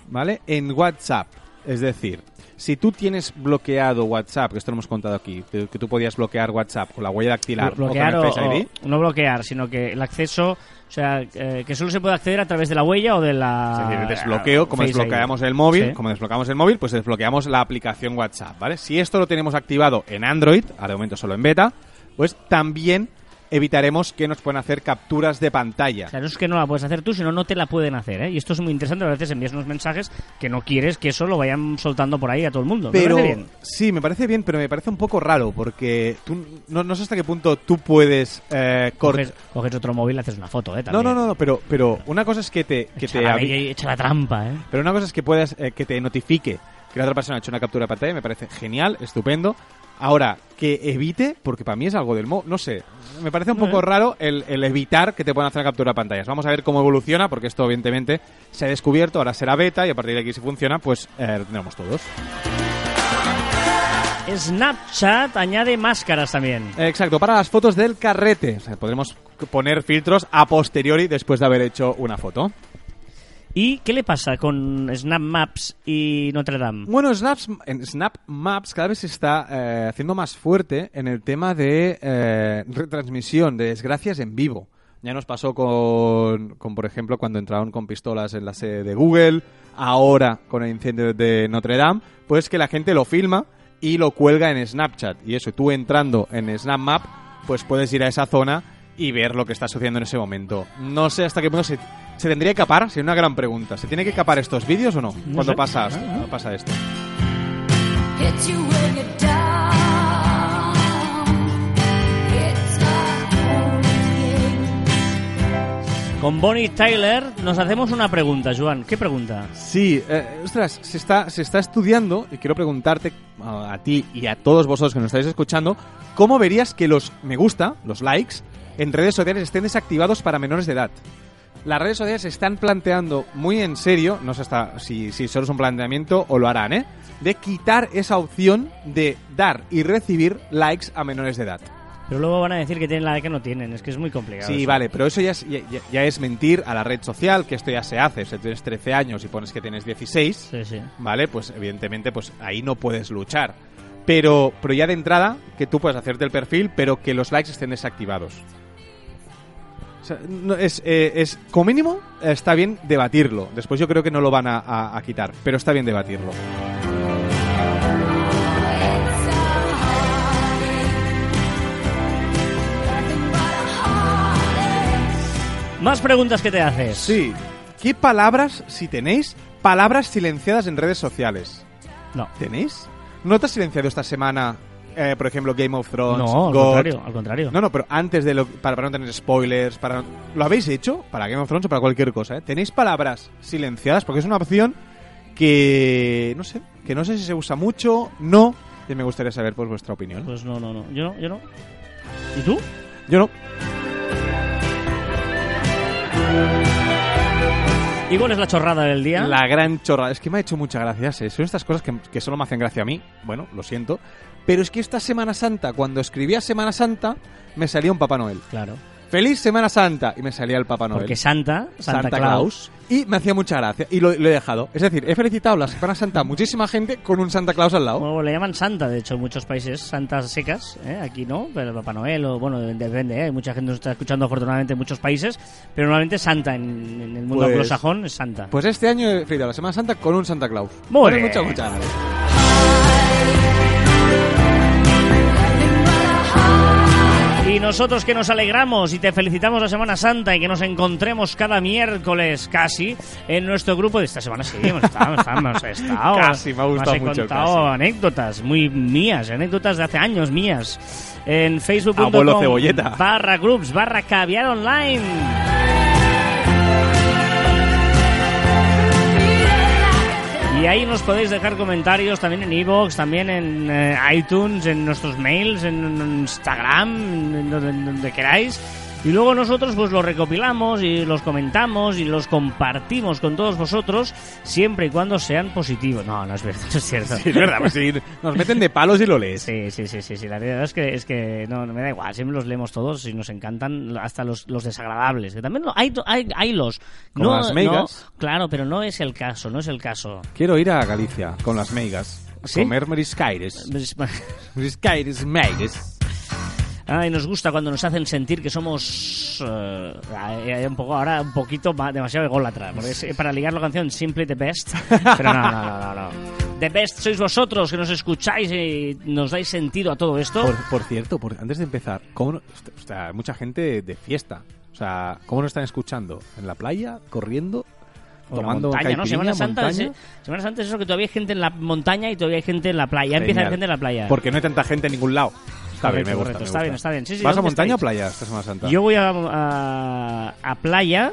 ¿vale? En WhatsApp. Es decir, si tú tienes bloqueado WhatsApp, que esto lo hemos contado aquí, que tú podías bloquear WhatsApp con la huella dactilar bloquear o con el Face o- ID, no bloquear, sino que el acceso, o sea, eh, que solo se puede acceder a través de la huella o de la es decir, desbloqueo, como Face ID. desbloqueamos el móvil, Sí. como desbloqueamos el móvil, pues desbloqueamos la aplicación WhatsApp, ¿vale? Si esto lo tenemos activado en Android, ahora de momento solo en beta, pues también evitaremos que nos puedan hacer capturas de pantalla. O sea, no es que no la puedes hacer tú, sino no te la pueden hacer, ¿eh? Y esto es muy interesante, a veces envías unos mensajes que no quieres que eso lo vayan soltando por ahí a todo el mundo. ¿Me Pero parece bien? sí, me parece bien, pero me parece un poco raro porque tú, no, no sé hasta qué punto tú puedes eh. Coges, coges otro móvil y haces una foto, ¿eh? No, También. no, no, no, pero, pero una cosa es que te, que Echa te la, echa la trampa, ¿eh? pero una cosa es que puedas eh, que te notifique que la otra persona ha hecho una captura de pantalla, me parece genial, estupendo. Ahora, que evite, porque para mí es algo del móvil, no sé, me parece un poco raro el, el evitar que te puedan hacer captura de pantallas. Vamos a ver cómo evoluciona, porque esto evidentemente se ha descubierto, ahora será beta y a partir de aquí si funciona, pues eh, lo tendremos todos. Snapchat añade máscaras también. Exacto, para las fotos del carrete. O sea, podremos poner filtros a posteriori después de haber hecho una foto. ¿Y qué le pasa con Snap Maps y Notre Dame? Bueno, Snaps, Snap Maps cada vez se está eh, haciendo más fuerte en el tema de eh, retransmisión de desgracias en vivo. Ya nos pasó con, con, por ejemplo, cuando entraron con pistolas en la sede de Google, ahora con el incendio de Notre Dame, pues que la gente lo filma y lo cuelga en Snapchat. Y eso, tú entrando en Snap Map, pues puedes ir a esa zona y ver lo que está sucediendo en ese momento. No sé hasta qué punto se, se tendría que capar, sería una gran pregunta. ¿Se tiene que capar estos vídeos o no? No cuando sé. pasa, Ah, esto, ah. cuando pasa esto. Hit you when you're down. It's a home game. Con Bonnie Tyler nos hacemos una pregunta, Joan. ¿Qué pregunta? Sí, eh, ostras, se está, se está estudiando y quiero preguntarte a, a ti y a todos vosotros que nos estáis escuchando, ¿cómo verías que los me gusta, los likes, en redes sociales estén desactivados para menores de edad? Las redes sociales se están planteando muy en serio, no sé hasta si, si solo es un planteamiento o lo harán, ¿eh? De quitar esa opción de dar y recibir likes a menores de edad. Pero luego van a decir que tienen la edad que no tienen. Es que es muy complicado. Sí, eso. vale, pero eso ya es, ya, ya- ya es mentir a la red social, que esto ya se hace. Si tienes 13 años y pones que tienes 16, Sí, sí. ¿vale? Pues evidentemente pues ahí no puedes luchar. Pero, pero ya de entrada, que tú puedes hacerte el perfil, pero que los likes estén desactivados. O sea, no, es, eh, es, como mínimo, está bien debatirlo. Después yo creo que no lo van a, a- a quitar, pero está bien debatirlo. Más preguntas que te haces. Sí. ¿Qué palabras, si tenéis, palabras silenciadas en redes sociales? No. ¿Tenéis? ¿No te has silenciado esta semana, eh, por ejemplo, Game of Thrones? No, al God? contrario, al contrario. No, no, pero antes de lo. Para, para no tener spoilers, para. ¿Lo habéis hecho? Para Game of Thrones o para cualquier cosa, ¿eh? ¿Tenéis palabras silenciadas? Porque es una opción que. No sé. Que no sé si se usa mucho, no. Y me gustaría saber, pues, vuestra opinión. Pues no, no, no. Yo no, yo no. ¿Y tú? Yo no. ¿Y cuál es la chorrada del día? La gran chorra. Es que me ha hecho mucha gracia. Son estas cosas que, que solo me hacen gracia a mí. Bueno, lo siento. Pero es que esta Semana Santa, cuando escribía Semana Santa, me salía un Papá Noel. Claro. ¡Feliz Semana Santa! Y me salía el Papá Noel. Porque Santa, Santa, Santa, Claus. Claus. Y me hacía mucha gracia. Y lo, lo he dejado. Es decir, he felicitado la Semana Santa a muchísima gente con un Santa Claus al lado. Bueno, le llaman Santa, de hecho, en muchos países, Santas secas, ¿eh? aquí no, pero Papá Noel, o bueno, depende, ¿eh? hay mucha gente nos está escuchando afortunadamente en muchos países, pero normalmente Santa en, en el mundo Pues- anglosajón es Santa. Pues este año he felicitado la Semana Santa con un Santa Claus. Muy bien. mucha, mucha gracia. Nosotros que nos alegramos y te felicitamos la Semana Santa y que nos encontremos cada miércoles casi en nuestro grupo de esta semana sí, hemos estado, hemos estado. Casi, me ha gustado Os he mucho contado casi. anécdotas muy mías, anécdotas de hace años mías. En facebook.com barra groups barra caviar online. Y ahí nos podéis dejar comentarios también en iVoox, también en eh, iTunes, en nuestros mails, en, Instagram, en donde, en donde queráis. Y luego nosotros pues los recopilamos y los comentamos y los compartimos con todos vosotros, siempre y cuando sean positivos. No, no es verdad, no es cierto. Es verdad, pues sí, nos meten de palos y lo lees. Sí, sí, sí, sí, sí. La verdad es que, es que no, no me da igual. Siempre los leemos todos y nos encantan hasta los, los desagradables. Que también hay, hay, hay los. Como no, las meigas. no, claro, pero no es el caso, no es el caso. Quiero ir a Galicia con las meigas. Comer mariscaires. Mariscaires, meigas. Ay, nos gusta cuando nos hacen sentir que somos eh, un poco ahora un poquito más, demasiado ególatra. Porque es, para ligar la canción Simply the Best. Pero no, no, no, no, no. The Best sois vosotros que nos escucháis y nos dais sentido a todo esto. Por, por cierto, por- antes de empezar, ¿cómo o sea, mucha gente de fiesta. O sea, ¿cómo nos están escuchando? ¿En la playa? ¿Corriendo? La ¿Tomando montaña, ¿no? Semana Santa, es? Semana Santa es eso que todavía hay gente en la montaña y todavía hay gente en la playa. Ya empieza a haber Genial. gente en la playa. Porque no hay tanta gente en ningún lado. Está Correcto, bien, me gusta. correcto. me Está bien, está bien. Sí, sí, ¿Vas a ¿dónde montaña o playa esta Semana Santa? Yo voy a, a, a playa,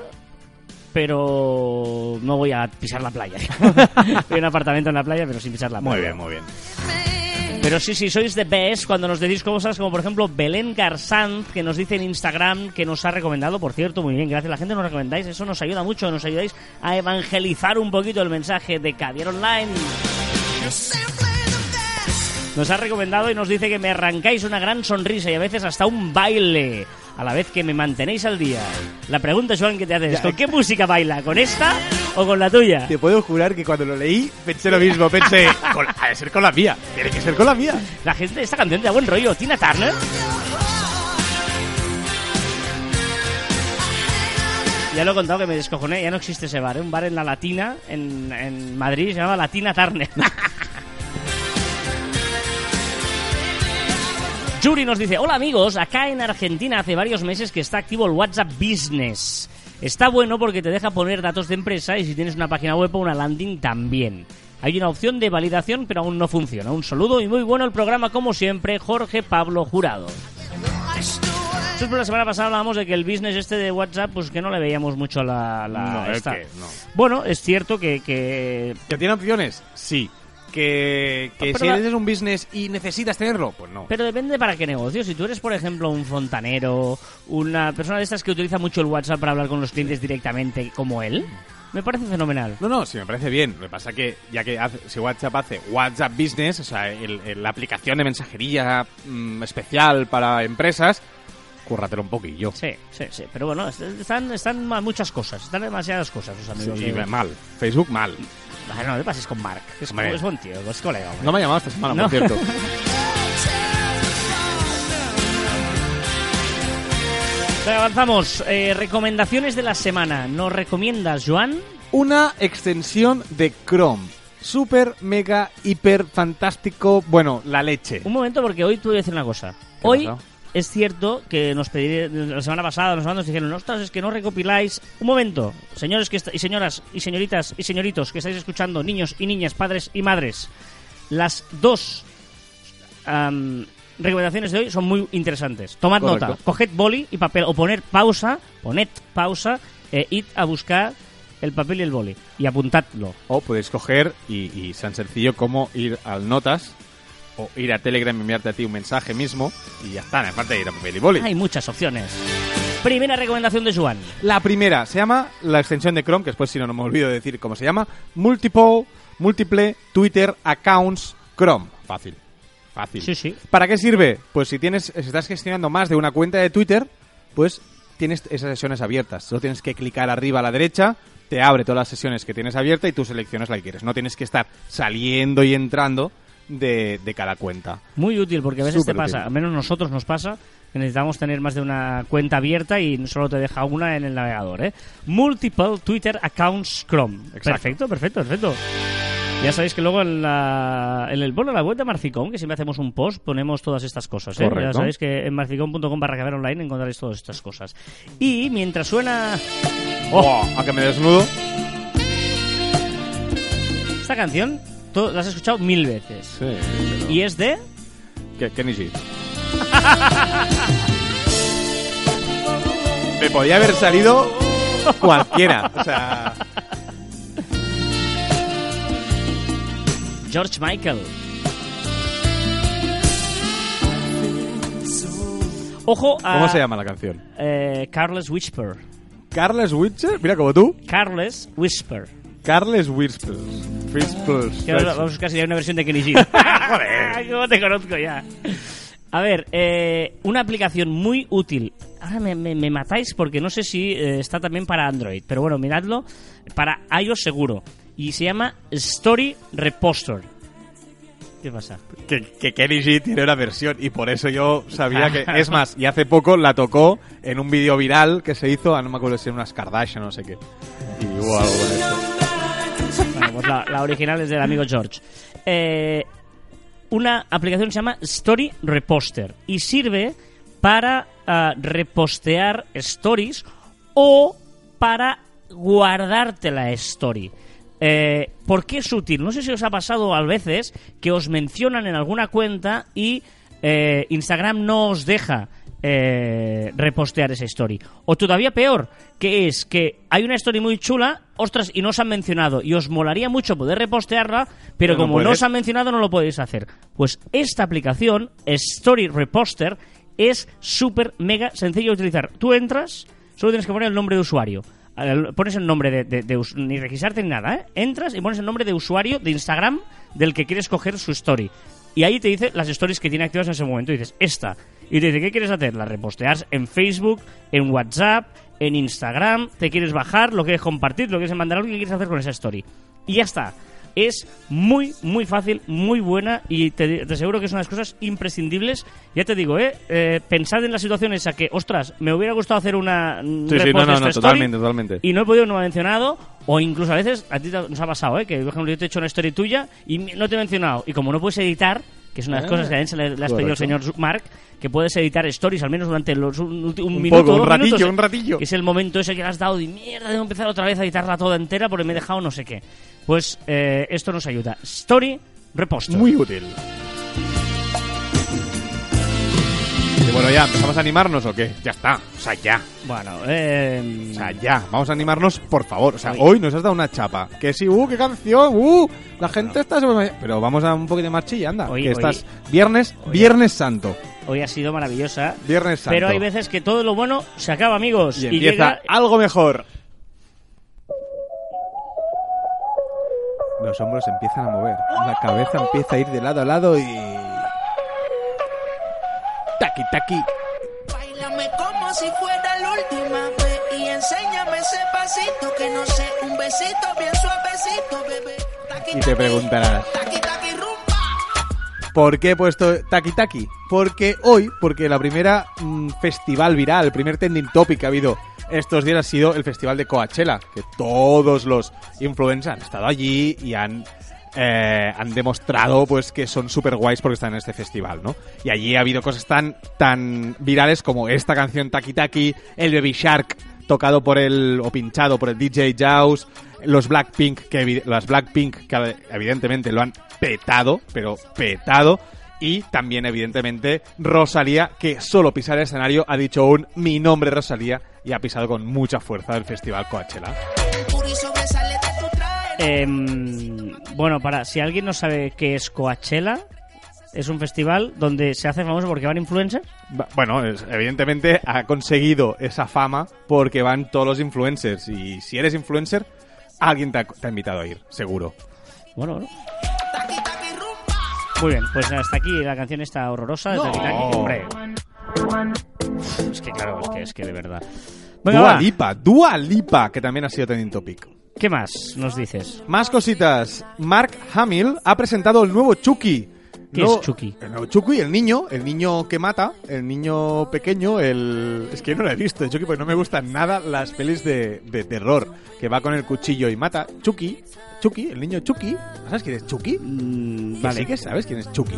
pero no voy a pisar la playa. Voy a un apartamento en la playa, pero sin pisar la playa. Muy bien, muy bien. Pero sí, sí, sois de best cuando nos decís cosas como, por ejemplo, Belén Garzanz, que nos dice en Instagram que nos ha recomendado, por cierto, muy bien, gracias. La gente nos recomendáis, eso nos ayuda mucho, nos ayudáis a evangelizar un poquito el mensaje de Caviar Online. Nos ha recomendado y nos dice que me arrancáis una gran sonrisa y a veces hasta un baile, a la vez que me mantenéis al día. La pregunta, Joan, que te haces, ¿con qué música baila? ¿Con esta o con la tuya? Te puedo jurar que cuando lo leí pensé lo mismo. Pensé, con- ha de ser con la mía. Tiene que ser con la mía. La gente, esta canción te da buen rollo. Tina Turner. Ya lo he contado que me descojoné, ya no existe ese bar, ¿eh? un bar en la Latina, en, en Madrid, se llama Latina Turner. Yuri nos dice, hola amigos, acá en Argentina hace varios meses que está activo el WhatsApp Business. Está bueno porque te deja poner datos de empresa y si tienes una página web o una landing también. Hay una opción de validación pero aún no funciona. Un saludo y muy bueno el programa como siempre, Jorge Pablo Jurado. Nosotros la semana pasada hablábamos de que el business este de WhatsApp, pues que no le veíamos mucho la... la No, es esta. que no. Bueno, es cierto que, que ¿Que tiene opciones? Sí. ¿Que, si eres un business y necesitas tenerlo? Pues no. Pero depende para qué negocio. Si tú eres, por ejemplo, un fontanero, una persona de estas que utiliza mucho el WhatsApp para hablar con los clientes directamente, como él, me parece fenomenal. No, no, sí me parece bien. Lo que pasa que, ya que hace- si WhatsApp hace WhatsApp Business, o sea, el- el- la aplicación de mensajería mm, especial para empresas, cúrratelo un poquillo. Sí, sí, sí. Pero bueno, est- están, están muchas cosas. Están demasiadas cosas, los amigos. Sí, de- mal. Facebook mal. No, te pases con Mark. Es, Hombre. es buen tío, es colega. hombre. No me ha llamado esta semana, No. por cierto. Venga, avanzamos. Eh, recomendaciones de la semana. ¿Nos recomiendas, Joan? Una extensión de Chrome. Super, mega, hiper, fantástico. Bueno, la leche. Un momento, porque hoy te voy a decir una cosa. ¿Qué Hoy? Es cierto que nos pedí, la semana pasada nos nos dijeron, ostras, es que no recopiláis. Un momento, señores que y señoras y señoritas y señoritos que estáis escuchando, niños y niñas, padres y madres, las dos am, recomendaciones de hoy son muy interesantes. Tomad Correcto. nota, coged boli y papel o poner pausa, poned pausa, e id a buscar el papel y el boli y apuntadlo. O podéis coger y, y tan sencillo como ir al Notas o ir a Telegram y enviarte a ti un mensaje mismo y ya está, aparte de ir a papel y boli. Hay muchas opciones. Primera recomendación de Joan. La primera se llama la extensión de Chrome, que después si no, no me olvido de decir cómo se llama, Multiple, Múltiple Twitter Accounts Chrome. Fácil. Fácil. Sí, sí. ¿Para qué sirve? Pues si tienes, si estás gestionando más de una cuenta de Twitter, pues tienes esas sesiones abiertas. Solo tienes que clicar arriba a la derecha, te abre todas las sesiones que tienes abiertas y tú seleccionas la que quieres. No tienes que estar saliendo y entrando de, de cada cuenta. Muy útil porque a veces Súper te pasa, útil. al menos nosotros nos pasa, que necesitamos tener más de una cuenta abierta y solo te deja una en el navegador. ¿eh? Multiple Twitter Accounts Chrome. Exacto. Perfecto, perfecto, perfecto. Ya sabéis que luego en, la, en el bueno, en la web de Marficom, que siempre hacemos un post, ponemos todas estas cosas. ¿eh? Ya sabéis que en marficom.com barra online encontraréis todas estas cosas. Y mientras suena ¡Oh! A que me desnudo. esta canción, tú la has escuchado mil veces. Sí. Y es de... Que, Kenny G. Me podía haber salido cualquiera. O sea, George Michael. Ojo a... ¿cómo se llama la canción? Eh, Carlos Whisper. Carles Witcher, mira como tú. Carles Whisper. Carles Whispers. Whispers. Que ahora vamos a buscar si hay una versión de Kenny G. Joder, cómo te conozco ya. A ver, eh, una aplicación muy útil. Ahora me, me- me matáis porque no sé si eh, está también para Android, pero bueno, miradlo. Para iOS seguro. Y se llama Story Reposter. ¿Qué pasa? Que, que Kenny G tiene una versión y por eso yo sabía que... Es más, y hace poco la tocó en un vídeo viral que se hizo, a no me acuerdo si era unas Kardashian o no sé qué. Y esto. Bueno, la, la original es del amigo George. Eh, una aplicación que se llama Story Reposter y sirve para ah, repostear stories o para guardarte la story. Eh, ¿Por qué es útil? No sé si os ha pasado a veces que os mencionan en alguna cuenta y eh, Instagram no os deja eh, repostear esa story. O todavía peor, que es que hay una story muy chula, ostras, y no os han mencionado, y os molaría mucho poder repostearla, pero no como no os han mencionado no lo podéis hacer. Pues esta aplicación, Story Reposter, es súper mega sencillo de utilizar. Tú entras, solo tienes que poner el nombre de usuario. Pones el nombre de, de- ni registrarte ni nada, ¿eh? Entras y pones el nombre de usuario de Instagram del que quieres coger su story. Y ahí te dice las stories que tiene activas en ese momento. Y dices, esta. Y te dice, ¿qué quieres hacer? La reposteas en Facebook, en WhatsApp, en Instagram. Te quieres bajar, lo quieres compartir, lo quieres mandar a alguien, ¿qué quieres hacer con esa story? Y ya está. Es muy, muy fácil, muy buena y te, te aseguro que es una de las cosas imprescindibles. Ya te digo, ¿eh? Eh, Pensad en la situación esa que, ostras, me hubiera gustado hacer una. un Sí, sí, no, no, no, totalmente, totalmente. Y no he podido, no me ha mencionado. O incluso a veces, a ti nos ha pasado, ¿eh? Que, por ejemplo, yo te he hecho una story tuya y no te he mencionado. Y como no puedes editar, que es una de las Ah, cosas que a él se le, le has pedido al señor Mark, que puedes editar stories al menos durante los, un, un Un minuto. poco, un ratillo, minutos, un ratillo. Que es el momento ese que le has dado y mierda, debo empezar otra vez a editarla toda entera porque me he dejado no sé qué. Pues eh, esto nos ayuda. Story Reposter. Muy útil. Y bueno, ya, ¿empezamos a animarnos o qué? Ya está. O sea, ya. Bueno, eh, O sea, ya. Vamos a animarnos, por favor. O sea, Hoy. hoy nos has dado una chapa. Que sí, uh, qué canción, uh. La gente está... sobre- Pero vamos a un poquito de marcha y anda. Hoy- que hoy- estás... Viernes, hoy- Viernes Santo. hoy ha sido maravillosa. Viernes Santo. Pero hay veces que todo lo bueno se acaba, amigos. Y Y, empieza llega... algo mejor. Los hombros empiezan a mover. La cabeza empieza a ir de lado a lado y... Taqui, taqui. Báilame como si fuera la última vez y enséñame ese pasito que no sé, un besito bien suavecito, bebé. Taqui, Y te preguntarás, Taqui, taqui, rumba. ¿por qué he puesto Taki Taki? Porque hoy, porque la primera mm, festival viral, el primer trending topic que ha habido estos días ha sido el festival de Coachella, que todos los influencers han estado allí y han eh, han demostrado pues que son super guays porque están en este festival, ¿no? Y allí ha habido cosas tan tan virales como esta canción Taki Taki, el Baby Shark tocado por el o pinchado por el DJ Jaws, los Blackpink que las Blackpink que evidentemente lo han petado, pero petado y también evidentemente Rosalía que solo pisar el escenario ha dicho un mi nombre Rosalía y ha pisado con mucha fuerza el festival Coachella. Em, bueno, para si alguien no sabe qué es Coachella, es un festival donde se hace famoso porque van influencers. Bueno, es- evidentemente ha conseguido esa fama porque van todos los influencers y si eres influencer, alguien te ha, te ha invitado a ir, seguro. Bueno, bueno. Muy bien, pues hasta aquí la canción está horrorosa. No. Taki Taki. Hombre. Es que claro, es que, es que de verdad. Venga, Dua va. Lipa, Dua Lipa, que también ha sido trending topic. ¿Qué más nos dices? Más cositas. Mark Hamill ha presentado el nuevo Chucky. ¿Qué No- es Chucky? El nuevo Chucky, el niño, el niño que mata, el niño pequeño, el... Es que no lo he visto, Chucky, porque no me gustan nada las pelis de, de terror, que va con el cuchillo y mata. Chucky, Chucky, el niño Chucky. ¿Sabes quién es Chucky? Mm, vale. sí que sabes quién es Chucky.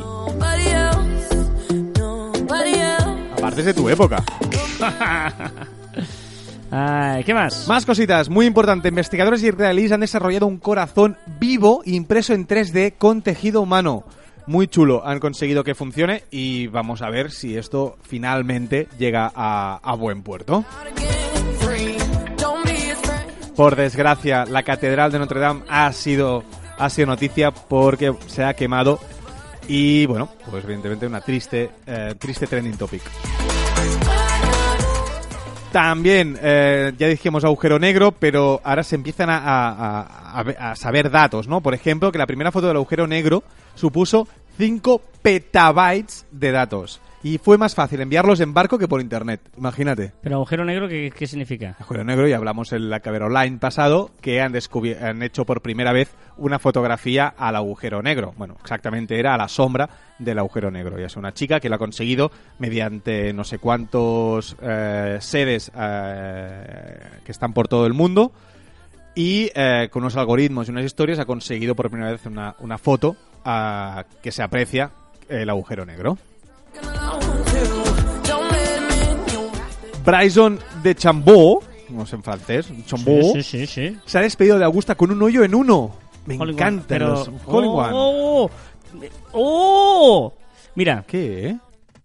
Aparte es de tu época. Ay, ¿Qué más? Más cositas, muy importante. Investigadores israelíes han desarrollado un corazón vivo impreso en 3D con tejido humano. Muy chulo, han conseguido que funcione y vamos a ver si esto finalmente llega a, a buen puerto. Por desgracia, la Catedral de Notre Dame ha sido, ha sido noticia porque se ha quemado y bueno, pues evidentemente una triste, eh, triste trending topic. También, eh, ya dijimos agujero negro, pero ahora se empiezan a, a- saber datos, ¿no? Por ejemplo, que la primera foto del agujero negro supuso 5 petabytes de datos. Y fue más fácil enviarlos en barco que por internet, imagínate. Pero agujero negro, ¿qué, qué significa? Agujero negro, y hablamos en la Caber Online pasado, que han, han hecho por primera vez una fotografía al agujero negro. Bueno, exactamente era a la sombra del agujero negro. Y es una chica que lo ha conseguido mediante no sé cuántos eh, sedes eh, que están por todo el mundo. Y eh, con unos algoritmos y unas historias ha conseguido por primera vez una, una foto ah, que se aprecia el agujero negro. Bryson de Chambó, no sé en francés, Chambó, Sí, sí, sí. sí. se ha despedido de Augusta con un hoyo en uno. Me encantan pero- los in One. ¡Oh! ¡Oh! Mira, ¿Qué?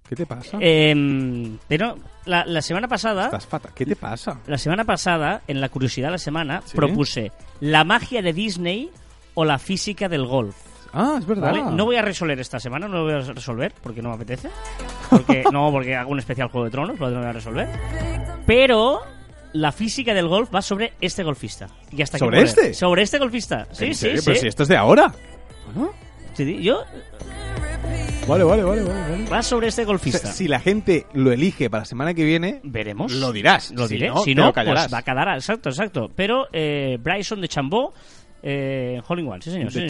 ¿Qué te pasa? em, pero la, la semana pasada, Estás fatal. ¿Qué te pasa? la semana pasada, en la curiosidad de la semana, propuse la magia de Disney o la física del golf. Ah, es verdad. ¿Vale? No voy a resolver esta semana, no lo voy a resolver porque no me apetece. Porque, no, porque hago un especial Juego de Tronos, lo voy a resolver. Pero la física del golf va sobre este golfista. Y hasta ¿Sobre este? Sobre este golfista. Sí, ¿En sí, serio? sí. Pero si esto es de ahora. Bueno, yo Vale, vale, vale, vale. va sobre este O sea, golfista. si la gente lo elige para la semana que viene, Veremos. Lo dirás. Lo Si diré. no, si no, lo callarás. pues va a quedar. Exacto, exacto. Pero eh, Bryson de Chambó, eh, Hole in One, sí señor. sí, de señor.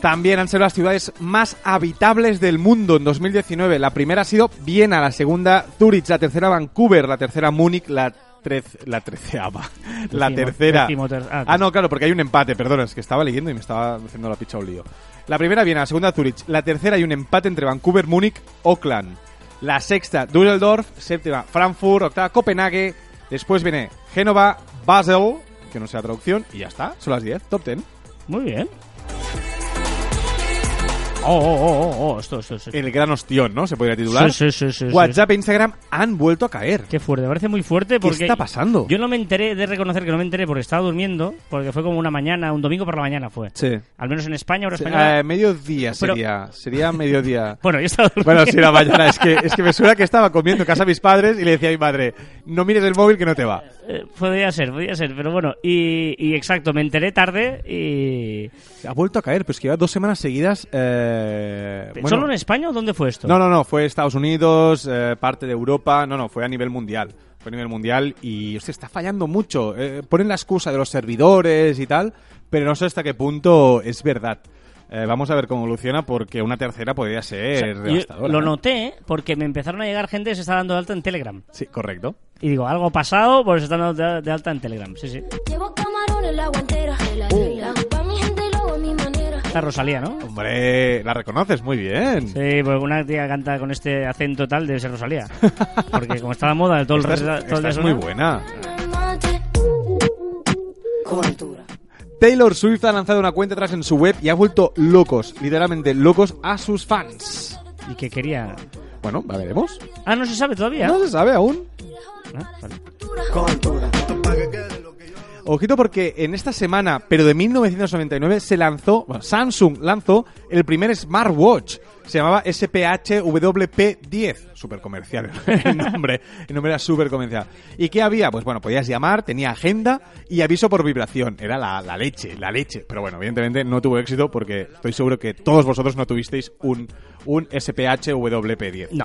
También han sido las ciudades más habitables del mundo en 2019. La primera ha sido Viena, la segunda Zurich, la tercera Vancouver, la tercera Múnich, la, trece- la treceava. La Decimo- tercera. ah, Ah, no, claro, porque hay un empate, perdona, es que estaba leyendo y me estaba haciendo la picha un lío. La primera Viena, la segunda Zurich, la tercera hay un empate entre Vancouver, Múnich, Auckland. La sexta Düsseldorf, séptima Frankfurt, octava Copenhague, después viene Génova, Basel, que no sé la traducción, y ya está, son las 10, top 10. Muy bien. Oh, oh, oh, oh, oh, esto, esto, esto. El gran ostión, ¿no? Se podría titular. Sí, sí, sí. WhatsApp e Instagram han vuelto a caer. Qué fuerte, me parece muy fuerte porque... está pasando? Yo no me enteré, de reconocer que no me enteré porque estaba durmiendo, porque fue como una mañana, un domingo por la mañana fue. Sí. Al menos en España, ahora Sí, española... eh, mediodía Pero- sería. Sería mediodía. Bueno, yo estaba durmiendo. Bueno, sí, la mañana. Es que, es que me suena que estaba comiendo en casa de mis padres y le decía a mi madre, no mires el móvil que no te va. Eh, podría ser, podría ser, pero bueno, y, y exacto, me enteré tarde y... Ha vuelto a caer, pero es que lleva dos semanas seguidas. eh, bueno, ¿Solo en España o dónde fue esto? No, no, no, fue Estados Unidos, eh, parte de Europa, no, no, fue a nivel mundial. Fue a nivel mundial y hostia, está fallando mucho. Eh, ponen la excusa de los servidores y tal, pero no sé hasta qué punto es verdad. Eh, vamos a ver cómo evoluciona porque una tercera podría O ser sea, yo devastadora. lo noté porque me empezaron a llegar gente que se está dando de alta en Telegram. Sí, correcto. Y digo, algo pasado, pues se están dando de, de alta en Telegram. Sí, sí. Llevo camarones la guantera. La pa' mi gente a mi manera. Está Rosalía, ¿no? Hombre, la reconoces muy bien. Sí, porque una tía canta con este acento tal debe ser Rosalía. Porque como está de moda de todo el Esta es, resto- esta es día muy buena. Mate. Taylor Swift ha lanzado una cuenta atrás en su web y ha vuelto locos, literalmente locos, a sus fans. Y que quería... Bueno, la veremos. Ah, no se sabe todavía. No se sabe aún. Ah, vale. Ojito porque en esta semana, pero de 1999, se lanzó, bueno, Samsung lanzó el primer smartwatch. Se llamaba SPHWP10. Súper comercial el nombre. El nombre era súper comercial. ¿Y qué había? Pues bueno, podías llamar, tenía agenda y aviso por vibración. Era la, la leche, la leche. Pero bueno, evidentemente no tuvo éxito porque estoy seguro que todos vosotros no tuvisteis un, un SPHWP10. No.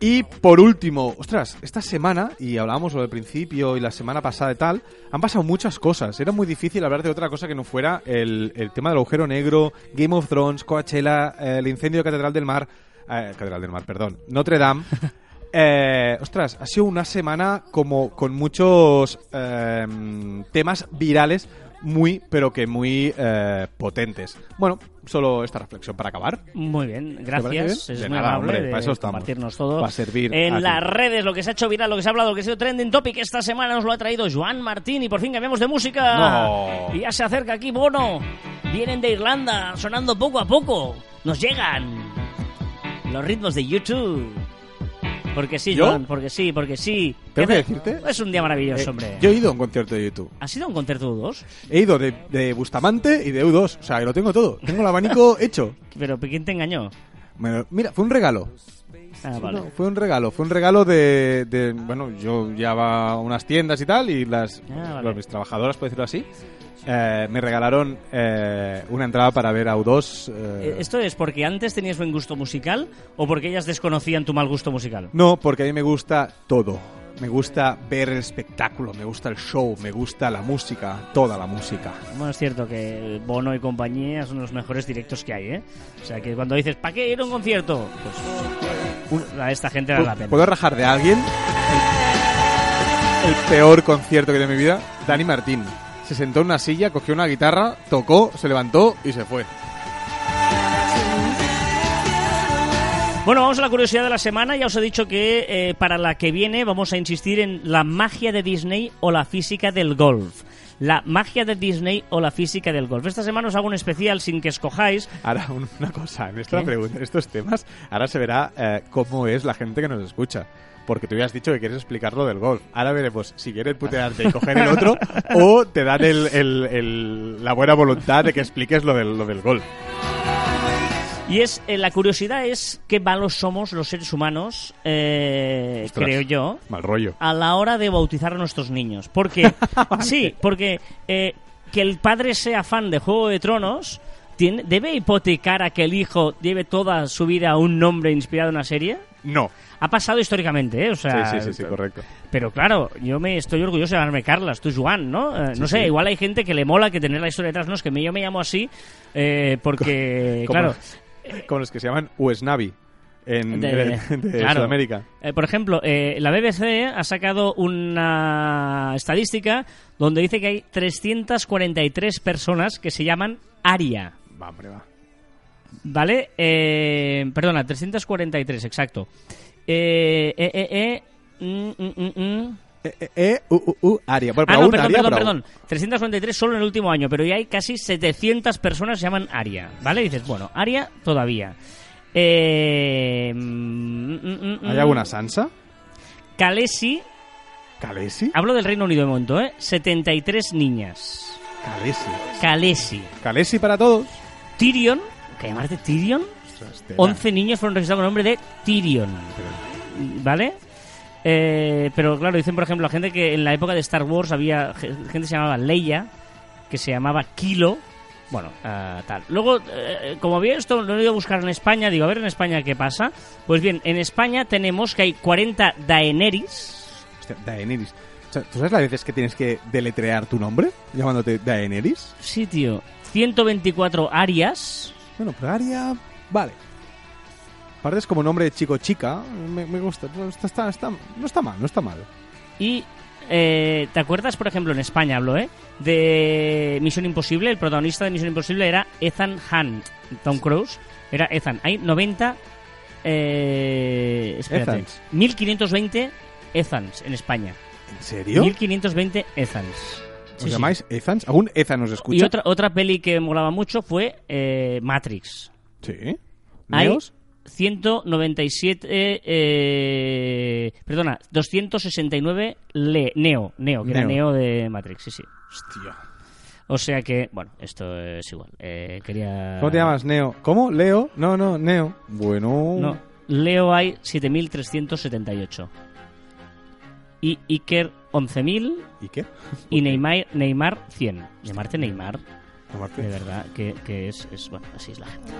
Y por último, ostras, esta semana, y hablábamos sobre el principio y la semana pasada y tal, han pasado muchas cosas. Era muy difícil hablar de otra cosa que no fuera el, el tema del agujero negro, Game of Thrones, Coachella, eh, el incendio de Catedral del Mar, eh, Catedral del Mar, perdón, Notre Dame. Eh, ostras, ha sido una semana como con muchos eh, temas virales muy, pero que muy eh, potentes. Bueno, solo esta reflexión para acabar. Muy bien, gracias. Es De muy nada, amable hombre, de para eso estamos. compartirnos todo. Para servir en las redes, lo que se ha hecho viral, lo que se ha hablado, lo que ha sido trending topic esta semana nos lo ha traído Joan Martín y por fin cambiamos de música. No. Y ya se acerca aquí Bono. Vienen de Irlanda, sonando poco a poco. Nos llegan los ritmos de YouTube. Porque sí, ¿Yo? Joan, porque sí, porque sí. ¿Tengo ¿Qué que te- decirte? Es un día maravilloso, Eh, hombre. Yo he ido a un concierto de YouTube. ¿Has ido a un concierto de U2? He ido de, de Bustamante y de U2. O sea, que lo tengo todo. Tengo el abanico hecho. Pero ¿quién te engañó? Lo- mira, fue un regalo. Ah, vale. No, fue un regalo. Fue un regalo de, de- Bueno, yo ya va a unas tiendas y tal y las... Ah, vale. las- mis trabajadoras, por decirlo así, eh, me regalaron eh, una entrada para ver a U2. eh, Eh, ¿Esto es porque antes tenías buen gusto musical o porque ellas desconocían tu mal gusto musical? No, porque a mí me gusta todo. Me gusta ver el espectáculo, me gusta el show, me gusta la música, toda la música. Bueno, es cierto que Bono y compañía son los mejores directos que hay, ¿eh? O sea, que cuando dices, ¿para qué ir a un concierto? Pues un- a esta gente vale la pena. ¿Puedo rajar de alguien? El, el peor concierto que he tenido en mi vida, Dani Martín. Se sentó en una silla, cogió una guitarra, tocó, se levantó y se fue. Bueno, vamos a la curiosidad de la semana. Ya os he dicho que eh, para la que viene vamos a insistir en la magia de Disney o la física del golf. La magia de Disney o la física del golf. Esta semana os hago un especial sin que escojáis. Ahora, un- una cosa, en esta pregunta, en estos temas, ahora se verá eh, cómo es la gente que nos escucha. Porque tú ya has dicho que quieres explicar lo del golf. Ahora veremos si quieres putearte y coger el otro o te dan el- el- el- la buena voluntad de que expliques lo del, lo del golf. Y es eh, la curiosidad es qué malos somos los seres humanos, eh, Ostras. creo yo, Mal rollo. a la hora de bautizar a nuestros niños. Porque, sí, porque eh, que el padre sea fan de Juego de Tronos tiene, debe hipotecar a que el hijo lleve toda su vida a un nombre inspirado en una serie. No. Ha pasado históricamente, ¿eh? O sea, Sí, sí, sí, sí, correcto. Pero claro, yo me estoy orgulloso de llamarme Carlas, tú Juan, ¿no? Eh, no sé, sí. igual hay gente que le mola que tener la historia detrás, no es que me- yo me llamo así eh, porque, Como- claro, Como los que se llaman Uesnavi en, De- en- de claro. Sudamérica. Eh, por ejemplo, eh, la BBC ha sacado una estadística donde dice que hay 343 personas que se llaman Aria. Va, hombre, va. ¿Vale? Eh, perdona, 343, exacto. Eh, eh, eh, eh, mm, mm, mm, mm. E, e, e, u, u, u, Aria. Bueno, Ah, no, perdón, Aria, perdón, perdón. 343 solo en el último año, pero ya hay casi 700 personas que se llaman Aria, ¿vale? Y dices, bueno, Aria todavía. Eh, mm, mm, mm, ¿Hay mm. alguna Sansa? Kalesi, ¿Kalesi? hablo del Reino Unido de momento, ¿eh? 73 niñas. Kalesi. Kalesi. Kalesi para todos. Tyrion, ¿que llamarte Tyrion? Ostras, tela. 11 niños fueron registrados con el nombre de Tyrion. ¿Vale? Eh, pero claro, dicen por ejemplo la gente que en la época de Star Wars había ge- gente que se llamaba Leia, que se llamaba Kilo. Bueno, ah, tal. Luego, eh, como vi esto, lo he ido a buscar en España. Digo, a ver en España qué pasa. Pues bien, en España tenemos que hay 40 Daenerys. Hostia, Daenerys. O sea, ¿Tú sabes las veces que tienes que deletrear tu nombre llamándote Daenerys? Sí, tío. 124 Arias. Bueno, pero Aria... Vale. Aparte es como nombre de chico-chica. Me, me gusta. No está, está- está- no está mal, no está mal. Y eh, ¿te acuerdas, por ejemplo, en España hablo, eh? De Misión Imposible, el protagonista de Misión Imposible era Ethan Hunt, Tom Cruise, era Ethan. Hay 90, eh, espérate, Ethans. 1520 Ethans en España. ¿En serio? 1520 Ethans. ¿Os Sí, sí. llamáis Ethans? ¿Algún Ethan nos escucha? Y otra, otra peli que molaba mucho fue eh, Matrix. Sí. Hay ¿Neos? 197, eh, perdona, 269 le, Neo, Neo, que era Neo. Neo de Matrix, sí, sí. Hostia. O sea que, bueno, esto es igual. Eh, quería... ¿Cómo te llamas, Neo? ¿Cómo? ¿Leo? No, no, Neo. Bueno... No, Leo hay 7378. Y Iker 11000 ¿Y qué? y Neymar, Neymar 100. Llamarte Neymar, De verdad, que, que es, es, bueno, así es la gente.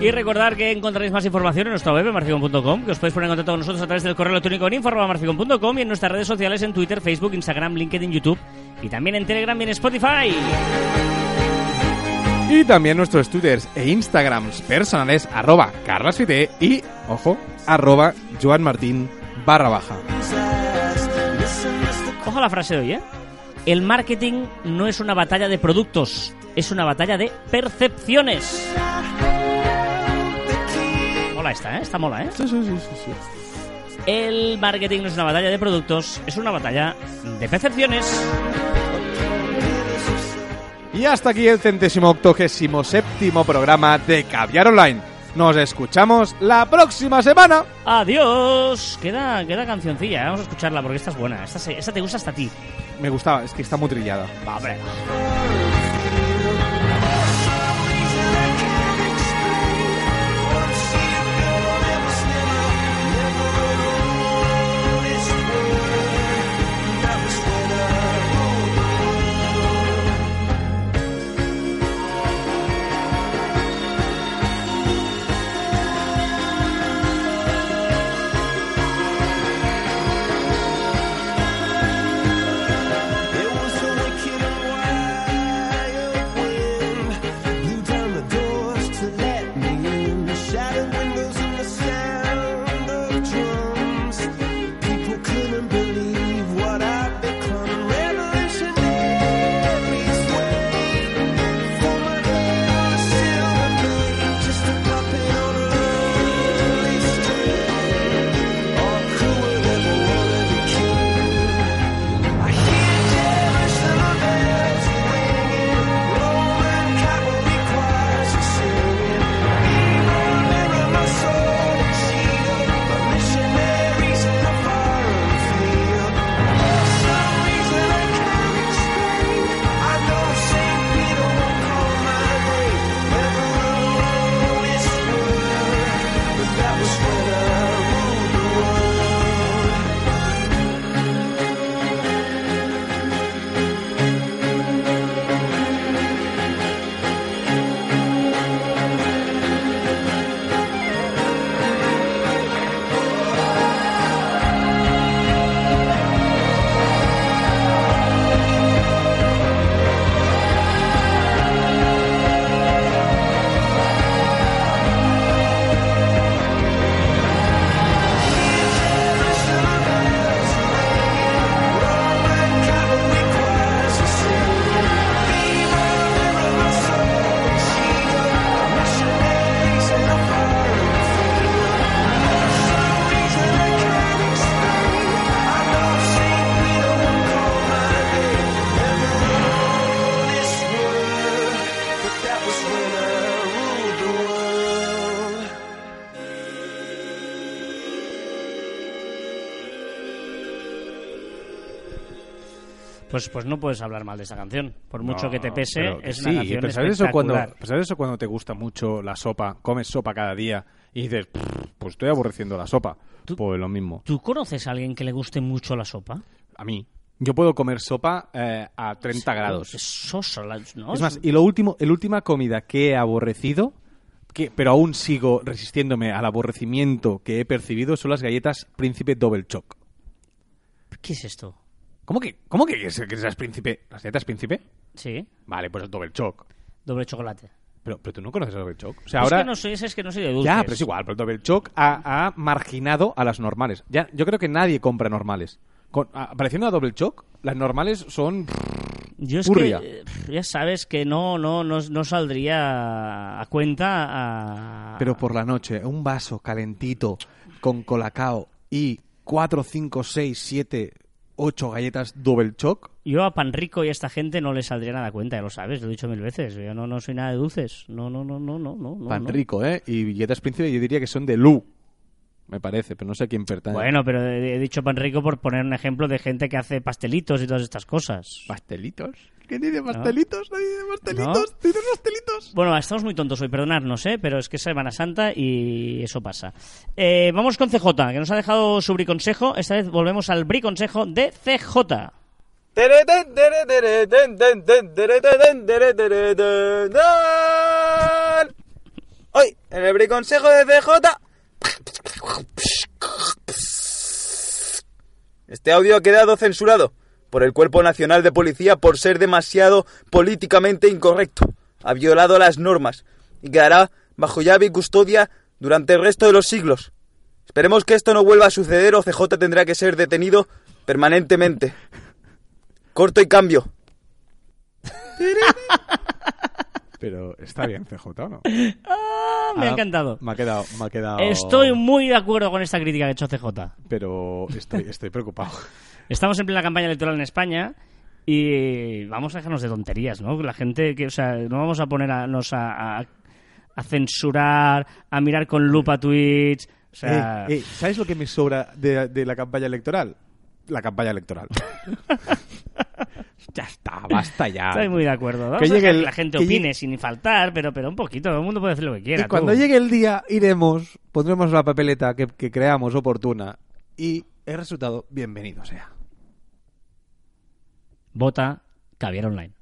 Y recordar que encontraréis más información en nuestra web, marficon.com, que os podéis poner en contacto con nosotros a través del correo electrónico en info.marficon.com y en nuestras redes sociales en Twitter, Facebook, Instagram, LinkedIn, YouTube y también en Telegram y en Spotify. Y también nuestros twitters e instagrams personales, arroba carlasfite y, ojo, arroba joanmartin barra baja. Ojo a la frase de hoy, ¿eh? El marketing no es una batalla de productos, es una batalla de percepciones. Mola esta, ¿eh? Esta mola, ¿eh? Sí, sí, sí. El marketing no es una batalla de productos, es una batalla de percepciones. Y hasta aquí el centésimo octogésimo séptimo programa de Caviar Online. Nos escuchamos la próxima semana. Adiós. Queda, queda cancioncilla, ¿eh? vamos a escucharla porque esta es buena. Esta, se- esta te gusta hasta a ti. Me gustaba, es que está muy trillada. Va, hombre. Pues, pues no puedes hablar mal de esa canción. Por mucho No, que te pese, que es una canción ¿sabes eso, cuando, espectacular. ¿sabes eso cuando te gusta mucho la sopa, comes sopa cada día y dices, "Pff, pues estoy aborreciendo la sopa? Tú- Pues lo mismo. ¿Tú conoces a alguien que le guste mucho la sopa? A mí. Yo puedo comer sopa eh, a 30 grados. Es soso, ¿no? Es más, y lo último, la última comida que he aborrecido, que, pero aún sigo resistiéndome al aborrecimiento que he percibido, son las galletas Príncipe Double Choc. ¿Qué es esto? ¿Cómo que, cómo que, es- que esas Príncipe? ¿Las galletas Príncipe? Sí, Vale, pues es Double Choc. doble chocolate. Pero, pero tú no conoces el Double Choc. O sea, Es ahora... que no soy, es que no soy de dulces. Ya, pero es igual, pero el Double Choc ha, ha marginado a las normales. Ya, yo creo que nadie compra normales. Con, a- apareciendo a Double Choc, las normales son... Yo es Purria. que ya sabes que no, no, no, no saldría a cuenta a... Pero por la noche, un vaso calentito con colacao y 4, 5, 6, 7, 8 galletas double choc. Yo a pan rico y a esta gente no les saldría nada cuenta, ya lo sabes, lo he dicho mil veces. Yo no, no soy nada de dulces. No, no, no, no, no, no. Pan no. rico, ¿eh? Y galletas príncipe yo diría que son de Lu. Me parece, pero no sé a quién pertenece. Bueno, pero he dicho pan rico por poner un ejemplo de gente que hace pastelitos y todas estas cosas. ¿Pastelitos? ¿Quién dice pastelitos? Nadie dice pastelitos. ¿No? Dices pastelitos. Bueno, estamos muy tontos hoy, perdonadnos, ¿eh? Pero es que es Semana Santa y eso pasa. Eh, vamos con CJ, que nos ha dejado su briconsejo. Esta vez volvemos al briconsejo de CJ. Hoy, en el briconsejo de CJ. Este audio ha quedado censurado por el Cuerpo Nacional de Policía por ser demasiado políticamente incorrecto. Ha violado las normas y quedará bajo llave y custodia durante el resto de los siglos. Esperemos que esto no vuelva a suceder o CJ tendrá que ser detenido permanentemente. Corto y cambio. Pero está bien, CJ, ¿o no? Ah, me ha Ah, encantado. Me ha quedado... Me ha quedado... Estoy muy de acuerdo con esta crítica que ha hecho CJ. Pero estoy, estoy preocupado. Estamos en plena campaña electoral en España y vamos a dejarnos de tonterías, ¿no? La gente que, o sea, no vamos a ponernos a, a, a censurar, a mirar con lupa tweets. O sea, Eh, eh, ¿Sabes lo que me sobra de, de la campaña electoral? La campaña electoral. ya está, basta ya. estoy muy de acuerdo. Vamos Que a llegue el- que la gente que opine llegue- sin faltar, pero, pero un poquito. Todo el mundo puede hacer lo que quiera. Y cuando tú. llegue el día, iremos, pondremos la papeleta que, que creamos oportuna y el resultado, bienvenido sea. Vota Caviar Online.